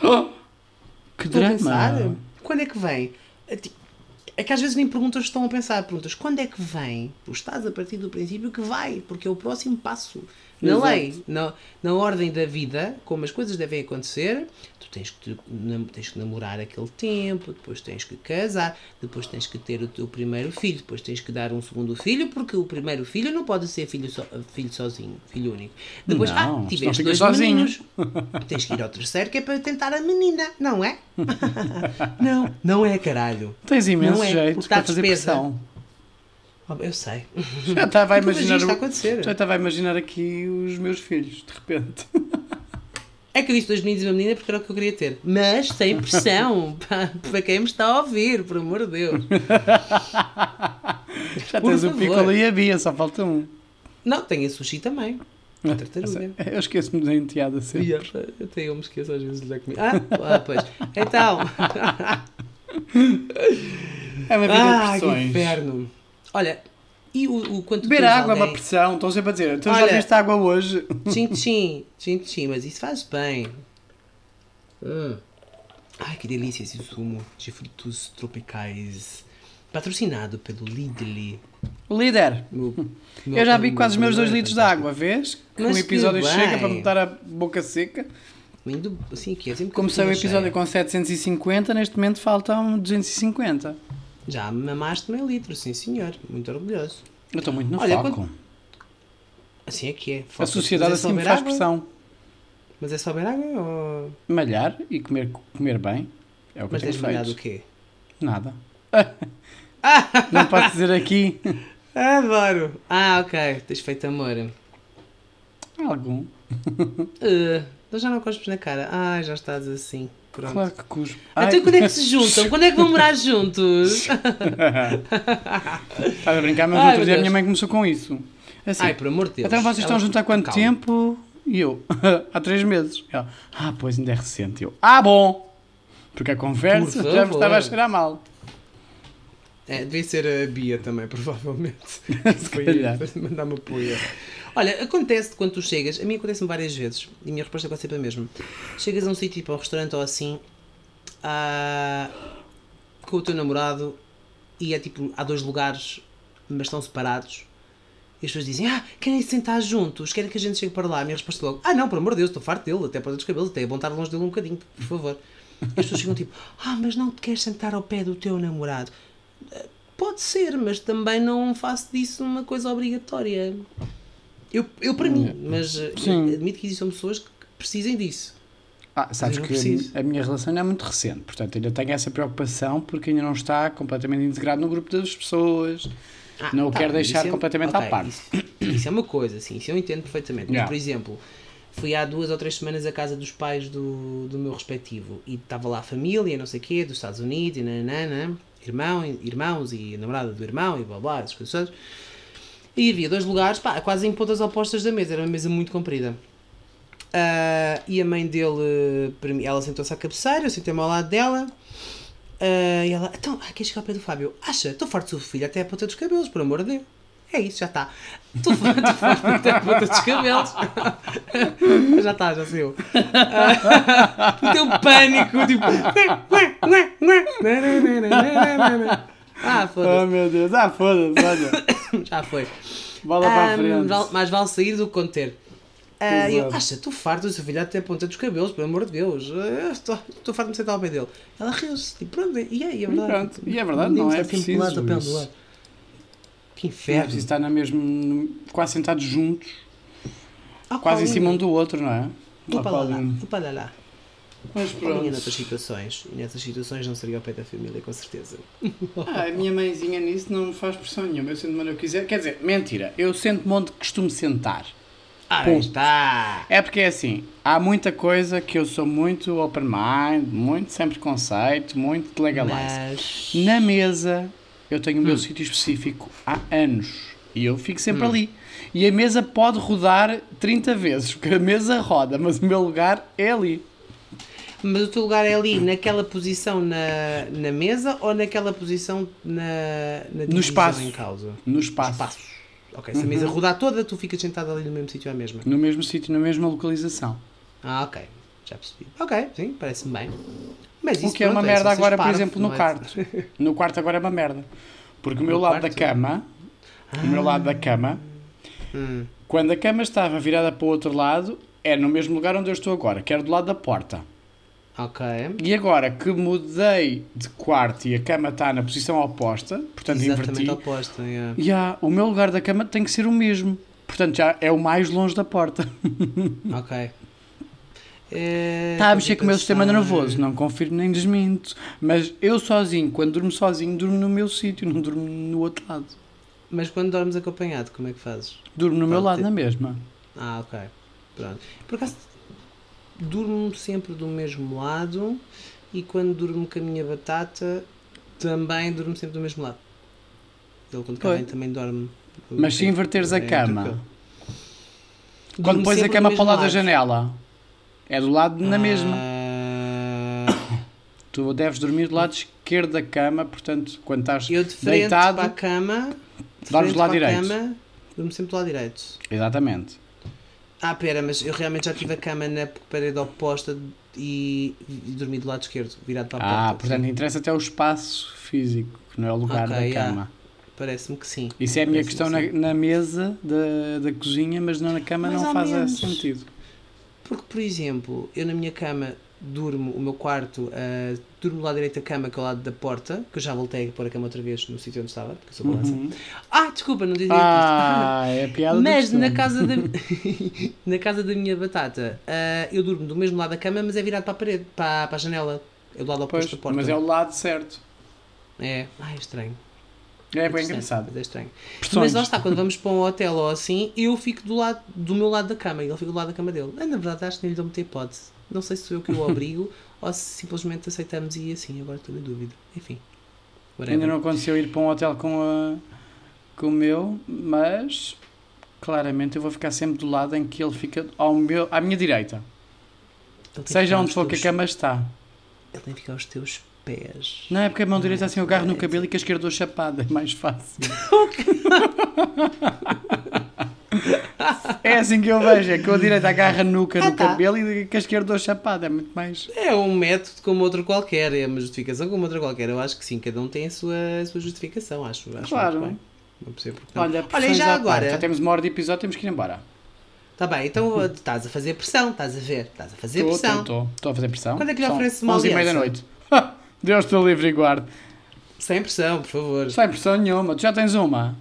Que Estou drama! pensar, quando é que vem? É ti- É que às vezes nem perguntas estão a pensar, perguntas quando é que vem? Tu estás a partir do princípio que vai, porque é o próximo passo. Na Exato. lei, na, na ordem da vida, como as coisas devem acontecer, tu tens que, tens que namorar aquele tempo, depois tens que casar, depois tens que ter o teu primeiro filho, depois tens que dar um segundo filho, porque o primeiro filho não pode ser filho, so- filho sozinho, filho único. Depois, Não, ah, tiveste dois sozinho. meninos, Tens que ir ao terceiro que é para tentar a menina, não é? não, não é caralho. Tens imenso Não é, jeito para fazer pressão. Oh, Eu sei. Já estava a imaginar. isto está a o- acontecer. Já estava a imaginar aqui os meus filhos, de repente. É que eu disse dois meninos e uma menina porque era o que eu queria ter. Mas sem pressão. para, para quem me está a ouvir, por amor de Deus. Já Por tens o favor. Piccolo e a Bia, só falta um. Não, tem a sushi também. A tartaruga. Eu esqueço-me da enteada sempre. Yeah, até eu me esqueço às vezes de dar comida. Ah, ah, pois. Então. É uma vida de ah, que inferno. Olha, e o, o quanto Beber água é uma pressão, estão sempre a dizer. Então já viste água hoje? Tchim, tchim, tchim, tchim, mas isso faz bem. Hum. Ai, que delícia esse sumo de frutos tropicais. Patrocinado pelo Lidl. Líder, Meu- eu já vi meu- quase os meus meu- 2 litros de água, vês? Que um episódio chega para me botar a boca seca. Indo, assim, que é sempre Comecei o episódio cheia. com 750, neste momento faltam 250. Já mamaste meio litro, sim senhor. Muito orgulhoso. Eu estou muito no Olha, foco. quando- Assim é que é. A sociedade é assim me faz água? pressão. Mas é só beber água ou... Malhar e comer, comer bem. É o que Mas tens tenho malhado o quê? Nada. Não posso dizer aqui Adoro! Ah, ok. Tens feito amor. algum. Uh, já não cospes na cara. Ah, já estás assim. Pronto. Claro que cuspo. Então quando é que se juntam? Quando é que vão morar juntos? Estava a brincar, mas Ai, outro dia a minha mãe começou com isso. Assim, Ai, por amor de Deus. então vocês estão juntos há quanto Calma. tempo? E eu, há três meses. Ela, ah, pois ainda é recente. Eu, ah, bom. Porque a conversa já me estava a cheirar mal. É, devia ser a Bia também, provavelmente. Calhar. foi mandar-me apoio. Olha, acontece quando tu chegas, a mim acontece-me várias vezes, e a minha resposta é quase sempre a mesma. Chegas a um sítio, tipo a um restaurante ou assim, com o teu namorado, e é tipo, há dois lugares, mas estão separados, e as pessoas dizem, ah, querem sentar juntos, querem que a gente chegue para lá. A minha resposta é logo, ah não, por amor de Deus, estou farto dele, até para os cabelos, até é bom estar longe dele um bocadinho, por favor. E as pessoas ficam tipo, ah, mas não te queres sentar ao pé do teu namorado? Pode ser, mas também não faço disso uma coisa obrigatória. Eu, eu para mim, mas eh, Sim. admito que existam pessoas que precisem disso. Ah, sabes que a minha relação não é muito recente, portanto ainda tenho essa preocupação porque ainda não está completamente integrado no grupo das pessoas. Ah, Não o quero deixar é- completamente ok, à parte. Isso, isso é uma coisa, sim, isso eu entendo perfeitamente. Mas, Yeah. por exemplo, fui há duas ou três semanas à casa dos pais do, do meu respectivo e estava lá a família, não sei o quê, dos Estados Unidos e nananana, irmão, irmãos e namorada do irmão e blá blá, essas coisas todas. E havia dois lugares, pá, quase em pontas opostas da mesa, era uma mesa muito comprida. Ah, e a mãe dele, ela sentou-se à cabeceira, eu sentei-me ao lado dela. ah, e ela, então, ah, quer chegar ao pé do Fábio? Acha, estou farto do seu filho até a ponta dos cabelos, por amor de Deus. É isso, já está. Estou farto até a ponta dos cabelos. já está, já saiu. Ah, o teu pânico, tipo. Ah, Oh foda-se. meu Deus, ah, foda-se, olha. Já foi. Bola para a Ah, frente. val- mais vale sair do que conter. Ah, e eu, acha, estou farto do seu filho até a ponta dos cabelos, pelo amor de Deus. Ah, Estou farto de me sentar ao pé dele. Ela riu-se, tipo, pronto, e é, e é verdade. pronto. E é verdade, Menino não é preciso ao pé isso. do lado. Que é inferno. preciso estar na mesma, quase sentados juntos, Ah, quase em cima um do outro, não é? Tu Ah, para lá, Paulinho. tu para lá. Mas pronto. noutras situações. E nessas situações não seria ao pé da família, com certeza. Ah, a minha mãezinha nisso não me faz pressão nenhuma. Eu sento-me onde eu quiser. Quer dizer, mentira. Eu sento-me onde costumo sentar. Ah, está. É porque é assim, há muita coisa que eu sou muito open mind, muito sem preconceito, muito legalize. Mas... Na mesa, eu tenho o Hum. meu sítio específico há anos. E eu fico sempre ali. E a mesa pode rodar 30 vezes, porque a mesa roda, mas o meu lugar é ali. Mas o teu lugar é ali, naquela posição na, na mesa ou naquela posição na, na divisão espaço. em causa? No espaço. Espaço. Ok, se a mesa rodar toda, tu ficas sentado ali no mesmo sítio à mesma. No mesmo sítio, na mesma localização. Ah, ok. Já percebi. Ok, sim, parece-me bem. Mas O isso que é uma pronto, merda agora, por exemplo, no é? quarto. No quarto agora é uma merda. Porque o meu lado da cama, o meu lado da cama, Hum, quando a cama estava virada para o outro lado, é no mesmo lugar onde eu estou agora, que era do lado da porta. ok. E agora que mudei de quarto e a cama está na posição oposta, portanto Exatamente inverti, oposto. yeah. já, o meu lugar da cama tem que ser o mesmo. Portanto, já é o mais longe da porta. Ok. É, Está a mexer com o meu sistema nervoso, não confirmo nem desminto. Mas eu sozinho, quando durmo sozinho, durmo no meu sítio, não durmo no outro lado. Mas quando dormes acompanhado, como é que fazes? Durmo no meu lado ter- na mesma. Ah, ok. Pronto. Por acaso, durmo sempre do mesmo lado e quando durmo com a minha batata, também durmo sempre do mesmo lado. Ele, quando cá vem, também dorme. Mas se inverteres a É cama, tranquilo. quando pões a cama para o lado da janela, é do lado na mesma. Ah, Tu deves dormir do lado esquerdo da cama, portanto, quando estás eu de frente deitado, para a cama, de dormes do lado para a direito. cama, durmo sempre do lado direito. Exatamente. Ah, pera, mas eu realmente já tive a cama na parede oposta e, e dormi do lado esquerdo, virado para a porta. Ah, portanto, sim. interessa até o espaço físico, que não é o lugar Ok, da yeah. cama. Parece-me que sim. Isso é a minha questão que na, na mesa da, da cozinha, mas não na cama Mais não faz menos. sentido. Porque, por exemplo, eu na minha cama durmo, o meu quarto, ah, durmo do lado direito da cama, que é ao lado da porta, que eu já voltei a pôr a cama outra vez no sítio onde estava, porque eu sou balança. Uhum. Ah, desculpa, não dizia Ah, é a piada Mas na casa, da, na casa da minha batata, ah, eu durmo do mesmo lado da cama, mas é virado para a parede, para, para a janela. É do lado oposto Pois, da porta. mas é o lado certo. É, ai, é estranho. É bem Interessante, engraçado. mas É estranho. Mas lá está, quando vamos para um hotel ou assim, eu fico do, lado, do meu lado da cama e ele fica do lado da cama dele. Ah, na verdade, acho que nem lhe dou muita hipótese. Não sei se sou eu que o obrigo ou se simplesmente aceitamos e ir assim. Agora estou na dúvida. Enfim. whatever. Ainda não aconteceu ir para um hotel com, a, com o meu, mas claramente eu vou ficar sempre do lado em que ele fica ao meu, à minha direita. Seja onde for que a cama está. Ele tem que ficar aos teus pés. Não é porque a mão direita Ah, assim eu agarro no cabelo e com a esquerda dou chapada, é mais fácil. é assim que eu vejo, é que a direita agarra a nuca Ah, no tá. cabelo e com a esquerda dou chapada, é muito mais. É um método como outro qualquer, é uma justificação como outra qualquer. Eu acho que sim, cada um tem a sua, a sua justificação, acho. acho Claro. muito bem. Não percebo porque não. Olha, Olha, já à parte. agora. Já temos uma hora de episódio, temos que ir embora. Tá bem, então estás a fazer pressão, estás a ver? Estás a fazer Estou, pressão. estou, estou. Estou a fazer pressão. Quando é que lhe oferece uma 11 e meia da noite. Deus te livre e guarde. Sem pressão, por favor. Sem pressão nenhuma. Tu já tens uma?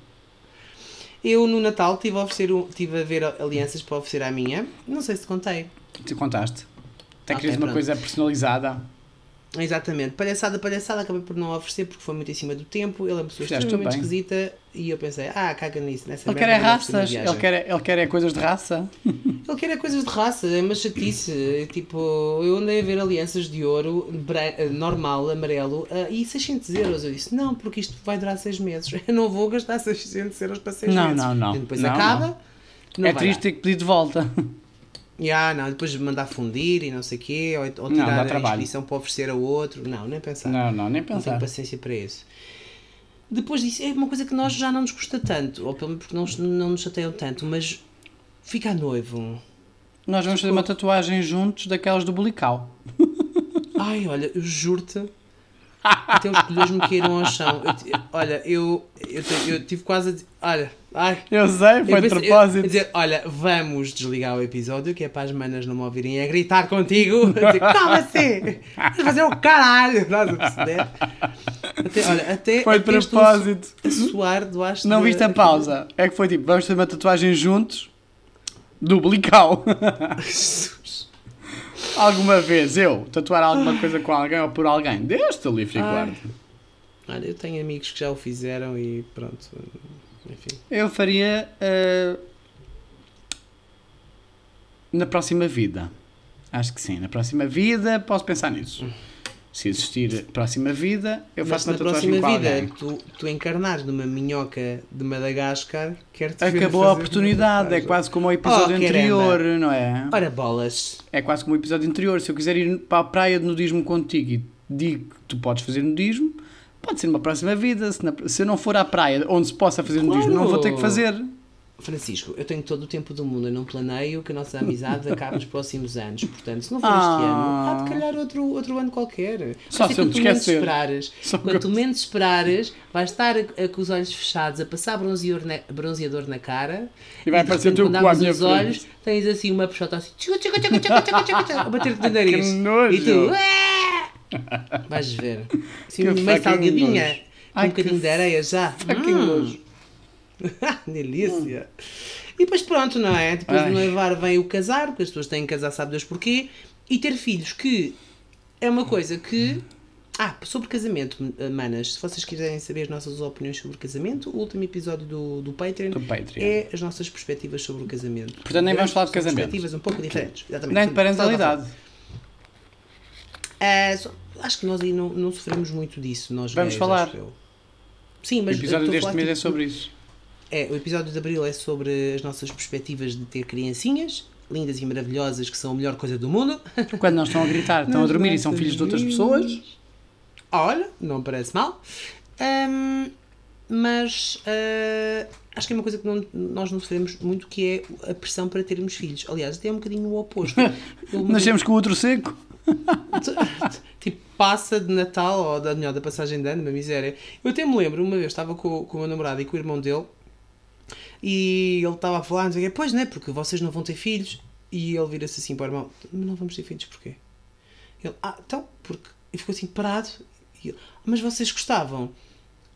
Eu no Natal tive a, oferecer tive a ver alianças para oferecer à minha. Não sei se te contei. Tu contaste. Até Ok, querias uma pronto. coisa personalizada. Exatamente. Palhaçada, palhaçada, acabei por não oferecer porque foi muito em cima do tempo. Ele é uma pessoa Fizeste extremamente bem. esquisita e eu pensei, ah, caga nisso, nessa Ele merda, quer é raças, ele quer, ele quer é coisas de raça. Ele quer é coisas de raça, é uma chatice. É Tipo, eu andei a ver alianças de ouro normal, amarelo, ah, e 600 euros. Eu disse, não, porque isto vai durar 6 meses. Eu não vou gastar 600 euros para 6 Não, meses. não, não. E depois Não, acaba. não é vai triste dar. ter que pedir de volta. Ya, não, depois mandar fundir e não sei o quê, ou, ou Não, tirar dá a inscrição para oferecer a outro. Não, nem pensar. Não, não, nem Não tenho pensar. paciência para isso. Depois disso, é uma coisa que nós já não nos custa tanto, ou pelo menos porque não, nos- não nos chateiam tanto, mas ficar noivo. Nós vamos fazer uma tatuagem juntos daquelas do bulical. Ai, olha, eu juro-te, até os colhões me caíram ao chão. Eu olha, eu, eu, eu tive quase a dizer, olha, ai. Eu sei, foi eu de pensei- eu- propósito. a dizer, olha, vamos desligar o episódio, que é para as manas não me ouvirem a gritar contigo. Eu assim? Vais fazer o caralho, estás a perceber? Até, olha, até, Foi propósito. A suar do Não viste a pausa? É que foi tipo, vamos fazer uma tatuagem juntos. Jesus. alguma vez eu tatuar alguma coisa com alguém ou por alguém deste livro e Ai. guarda. Olha, eu tenho amigos que já o fizeram e pronto. Enfim. Eu faria eh, na próxima vida. Acho que sim, na próxima vida posso pensar nisso. Se existir próxima vida, eu Mas faço uma na tatuagem próxima com vida, alguém. tu, tu encarnares numa minhoca de Madagascar, quer-te ver Acabou a oportunidade, é quase como o episódio Oh, caramba. anterior, não é? Ora, bolas. É quase como o episódio anterior. Se eu quiser ir para a praia de nudismo contigo e digo que tu podes fazer nudismo, pode ser numa próxima vida. Se, na- se eu não for à praia onde se possa fazer nudismo, não vou ter que fazer. Francisco, eu tenho todo o tempo do mundo, eu não planeio que a nossa amizade acabe nos próximos anos. Portanto, se não for este Ah. ano, há de calhar outro, outro ano qualquer. Só se eu tu menos esperares. Só Quando que- tu menos esperares, vais estar a- a- com os olhos fechados, a passar bronzeador na, bronzeador na cara. E vai aparecer quando com a minha os frente. olhos, tens assim uma peixota assim, tchuca, tchuca, tchuca, tchuca, tchuca, tchuca, a bater-te no nariz. Que nojo. E tu, "Ué!" vais ver. Assim, Que fucking salgadinha, um bocadinho que de areia já. fucking Hum. nojo. Delícia. E depois pronto, não é? Depois Ai. de noivar vem o casar, porque as pessoas têm que casar, sabe Deus porquê. E ter filhos, que é uma coisa que. Ah, sobre casamento, manas, se vocês quiserem saber as nossas opiniões sobre casamento, o último episódio do, do Patreon, Do Patreon. é as nossas perspectivas sobre o casamento. Portanto, nem vamos falar de casamento. Perspectivas um pouco diferentes. Exatamente. Nem de parentalidade. Ah, só- acho que nós aí não, não sofremos muito disso. Nós Vamos gays, falar. Sim, O mas episódio estou a deste mês é tipo, sobre isso. É, o episódio de Abril é sobre as nossas perspectivas de ter criancinhas, lindas e maravilhosas, que são a melhor coisa do mundo. Quando não estão a gritar, estão a dormir e são filhos de outras pessoas. Olha, não parece mal. Ahm, mas ah, acho que é uma coisa que não- nós não sofremos muito, que é a pressão para termos filhos. Aliás, até é um bocadinho o oposto. Nascemos com o outro seco. tipo, passa de Natal ou da, melhor, da passagem de ano, uma miséria. Eu até me lembro, uma vez estava com, com o meu namorado e com o irmão dele e ele estava a falar, não sei o quê, pois não é, porque vocês não vão ter filhos. E ele vira-se assim para o irmão: não vamos ter filhos, porquê? Ele: Ah, então, porque. E ficou assim parado. E ele, Mas vocês gostavam?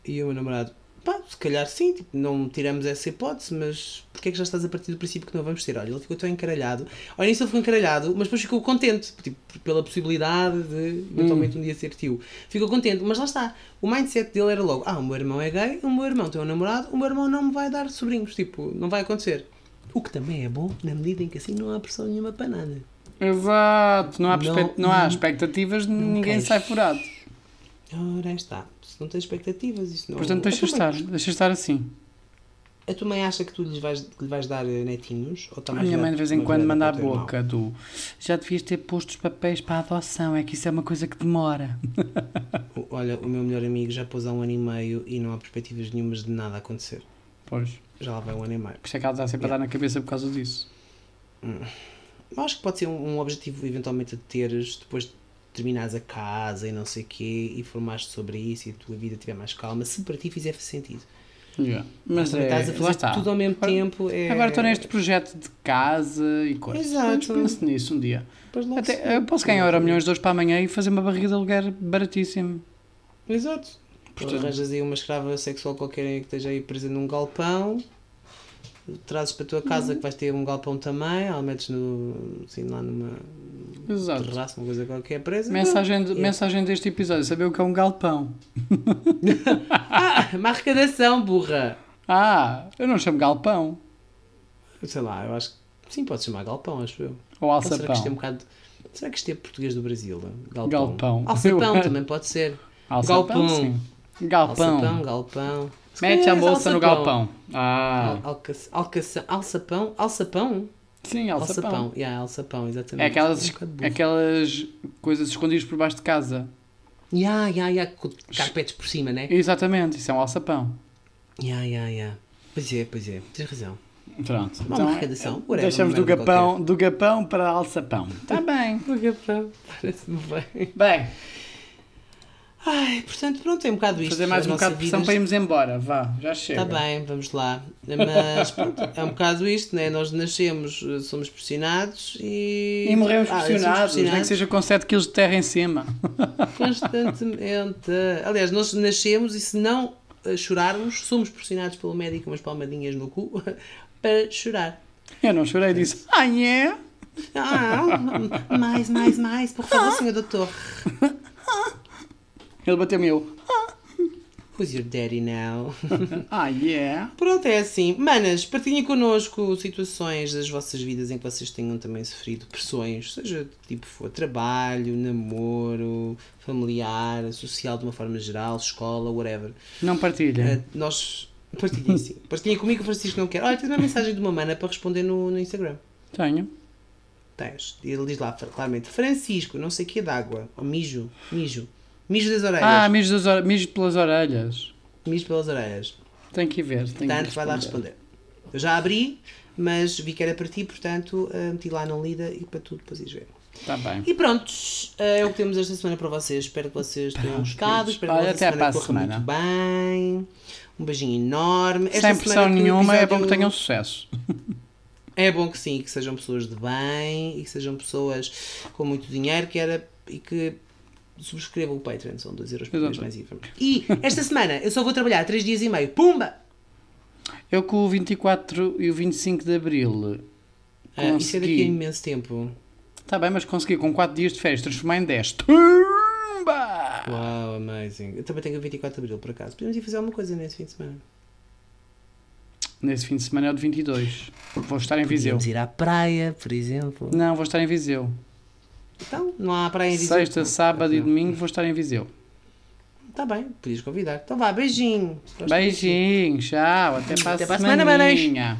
E o meu namorado: Pá, se calhar sim, tipo, não tiramos essa hipótese, mas porquê é que já estás a partir do princípio que não vamos ter? Olha, ele ficou tão encaralhado. Olha, nisso ele ficou encaralhado, mas depois ficou contente, tipo, pela possibilidade de eventualmente um dia ser tio. Ficou contente, mas lá está. O mindset dele era logo: Ah, o meu irmão é gay, o meu irmão tem um namorado, o meu irmão não me vai dar sobrinhos. Tipo, não vai acontecer. O que também é bom, na medida em que assim não há pressão nenhuma para nada. Exato. Não há, Não- não há expectativas, ninguém queres. sai furado. Ora, está. Se não tens expectativas, isso não Portanto, deixa Eu também- estar. Deixa estar assim. A tua mãe acha que tu lhes vais, lhe vais dar eh, netinhos? Ou A minha mãe de vez em quando manda a boca do já devias ter posto os papéis para a adoção, é que isso é uma coisa que demora. Olha, o meu melhor amigo já pôs há um ano e meio e não há perspectivas nenhumas de nada acontecer. Pois. Já lá vai um ano e meio. Por isso é que ela está sempre a dar na cabeça por causa disso. Eu acho que pode ser um, um objetivo eventualmente a teres depois de terminares a casa e não sei o quê e formaste sobre isso e a tua vida tiver mais calma, se para ti fizer sentido. Yeah. Mas é, estás a lá fazer está. tudo ao mesmo Agora- tempo. É... Agora estou neste projeto de casa e coisas. Exato. Depois penso nisso um dia. Se Até, eu posso ganhar euro milhões de euros para amanhã e fazer uma barriga de aluguer baratíssimo. Exato. Portanto, arranjas aí uma escrava sexual qualquer que esteja aí presa num galpão, trazes para a tua casa que vais ter um galpão também, ela metes no, assim, lá numa, Exato. terraço, uma coisa qualquer presa. Mensagem, de- É. mensagem deste episódio: saber o que é um galpão. Ah, uma arrecadação, burra! Ah, eu não chamo galpão. Sei lá, eu acho que. Sim, pode chamar galpão, acho eu. Ou Ou será que alçapão. isto é um bocado. Será que isto é português do Brasil? Galpão. Galpão. Alçapão Eu- também pode ser. Alçapão, Galpão. sim. Galpão. Alçapão, galpão. Mete a bolsa no galpão. Ah, Al- alca- alcaça- alçapão? Alçapão? sim, alçapão. Alçapão. Yeah, alçapão, exatamente. É aquelas, um burro. aquelas coisas escondidas por baixo de casa. Ya, ya, ya, com carpetes por cima, né? Exatamente, isso é um alçapão. Ya, ya, ya. Pois é, pois é. Tens razão. Pronto. Uma Então, arrecadação, whatever, deixamos do gapão, do gapão para alçapão. Está bem. O gapão. Parece-me bem. Bem, Ai, portanto, pronto, é um bocado isto. fazer mais um bocado de pressão vida para irmos embora. Vá, já chega. Está bem, vamos lá. Mas pronto, é um bocado isto, né? Nós nascemos, somos pressionados e. E morremos Ah, pressionados, nem que seja com 7 kg de terra em cima. Constantemente. Aliás, nós nascemos e se não eh, chorarmos, somos pressionados pelo médico umas palmadinhas no cu para chorar. Eu não chorei disse, ah, é? Ah, mais, mais, mais, por favor, senhor doutor. Ele bateu-me eu, Who's your daddy now? ah, yeah. Pronto, é assim. Manas, partilhem connosco situações das vossas vidas em que vocês tenham também sofrido pressões, seja de tipo for trabalho, namoro, familiar, social de uma forma geral, escola, whatever. Não partilha. Eh, nós. Partilhem sim. Partilhem comigo Francisco não quer. Olha, tens uma mensagem de uma mana para responder no, no Instagram. Tenho. Tens. Ele diz lá claramente: Francisco, não sei o que é d'água. Ou mijo. Mijo. Mijo das orelhas. Ah, mijo, das ore- mijo pelas orelhas. Mijo pelas orelhas. Tem que ir ver. Tem Portanto, que vai lá responder. Eu já abri, mas vi que era para ti, portanto, eh, meti lá não lida e para tu depois ires ver. Está bem. E pronto, eh, é o que temos esta semana para vocês. Espero que vocês tenham gostado. Espero que Olha, até para a corra semana. muito bem. Um beijinho enorme. Esta Sem semana pressão nenhuma, é bom que tenham sucesso. É bom que sim, que sejam pessoas de bem e que sejam pessoas com muito dinheiro que era, e que subscrevam o Patreon, são 2 euros por mês mais IVA. E esta semana eu só vou trabalhar 3 dias e meio. Pumba! Eu com o 24 e o 25 de Abril Ah, isso é daqui a imenso tempo. Está bem, mas consegui com 4 dias de férias transformar em 10. Tumba! Uau, amazing. Eu também tenho o 24 de Abril, por acaso. Podemos ir fazer alguma coisa nesse fim de semana. Nesse fim de semana é o de 22. Vou estar em Viseu. Podíamos ir à praia, por exemplo. Não, vou estar em Viseu. Então, não há praia em Viseu? Sexta, sábado e domingo vou estar em Viseu. Está bem, podias convidar. Então vá, beijinho. Beijinho, tchau. Até para Até a para a semana, semaninha.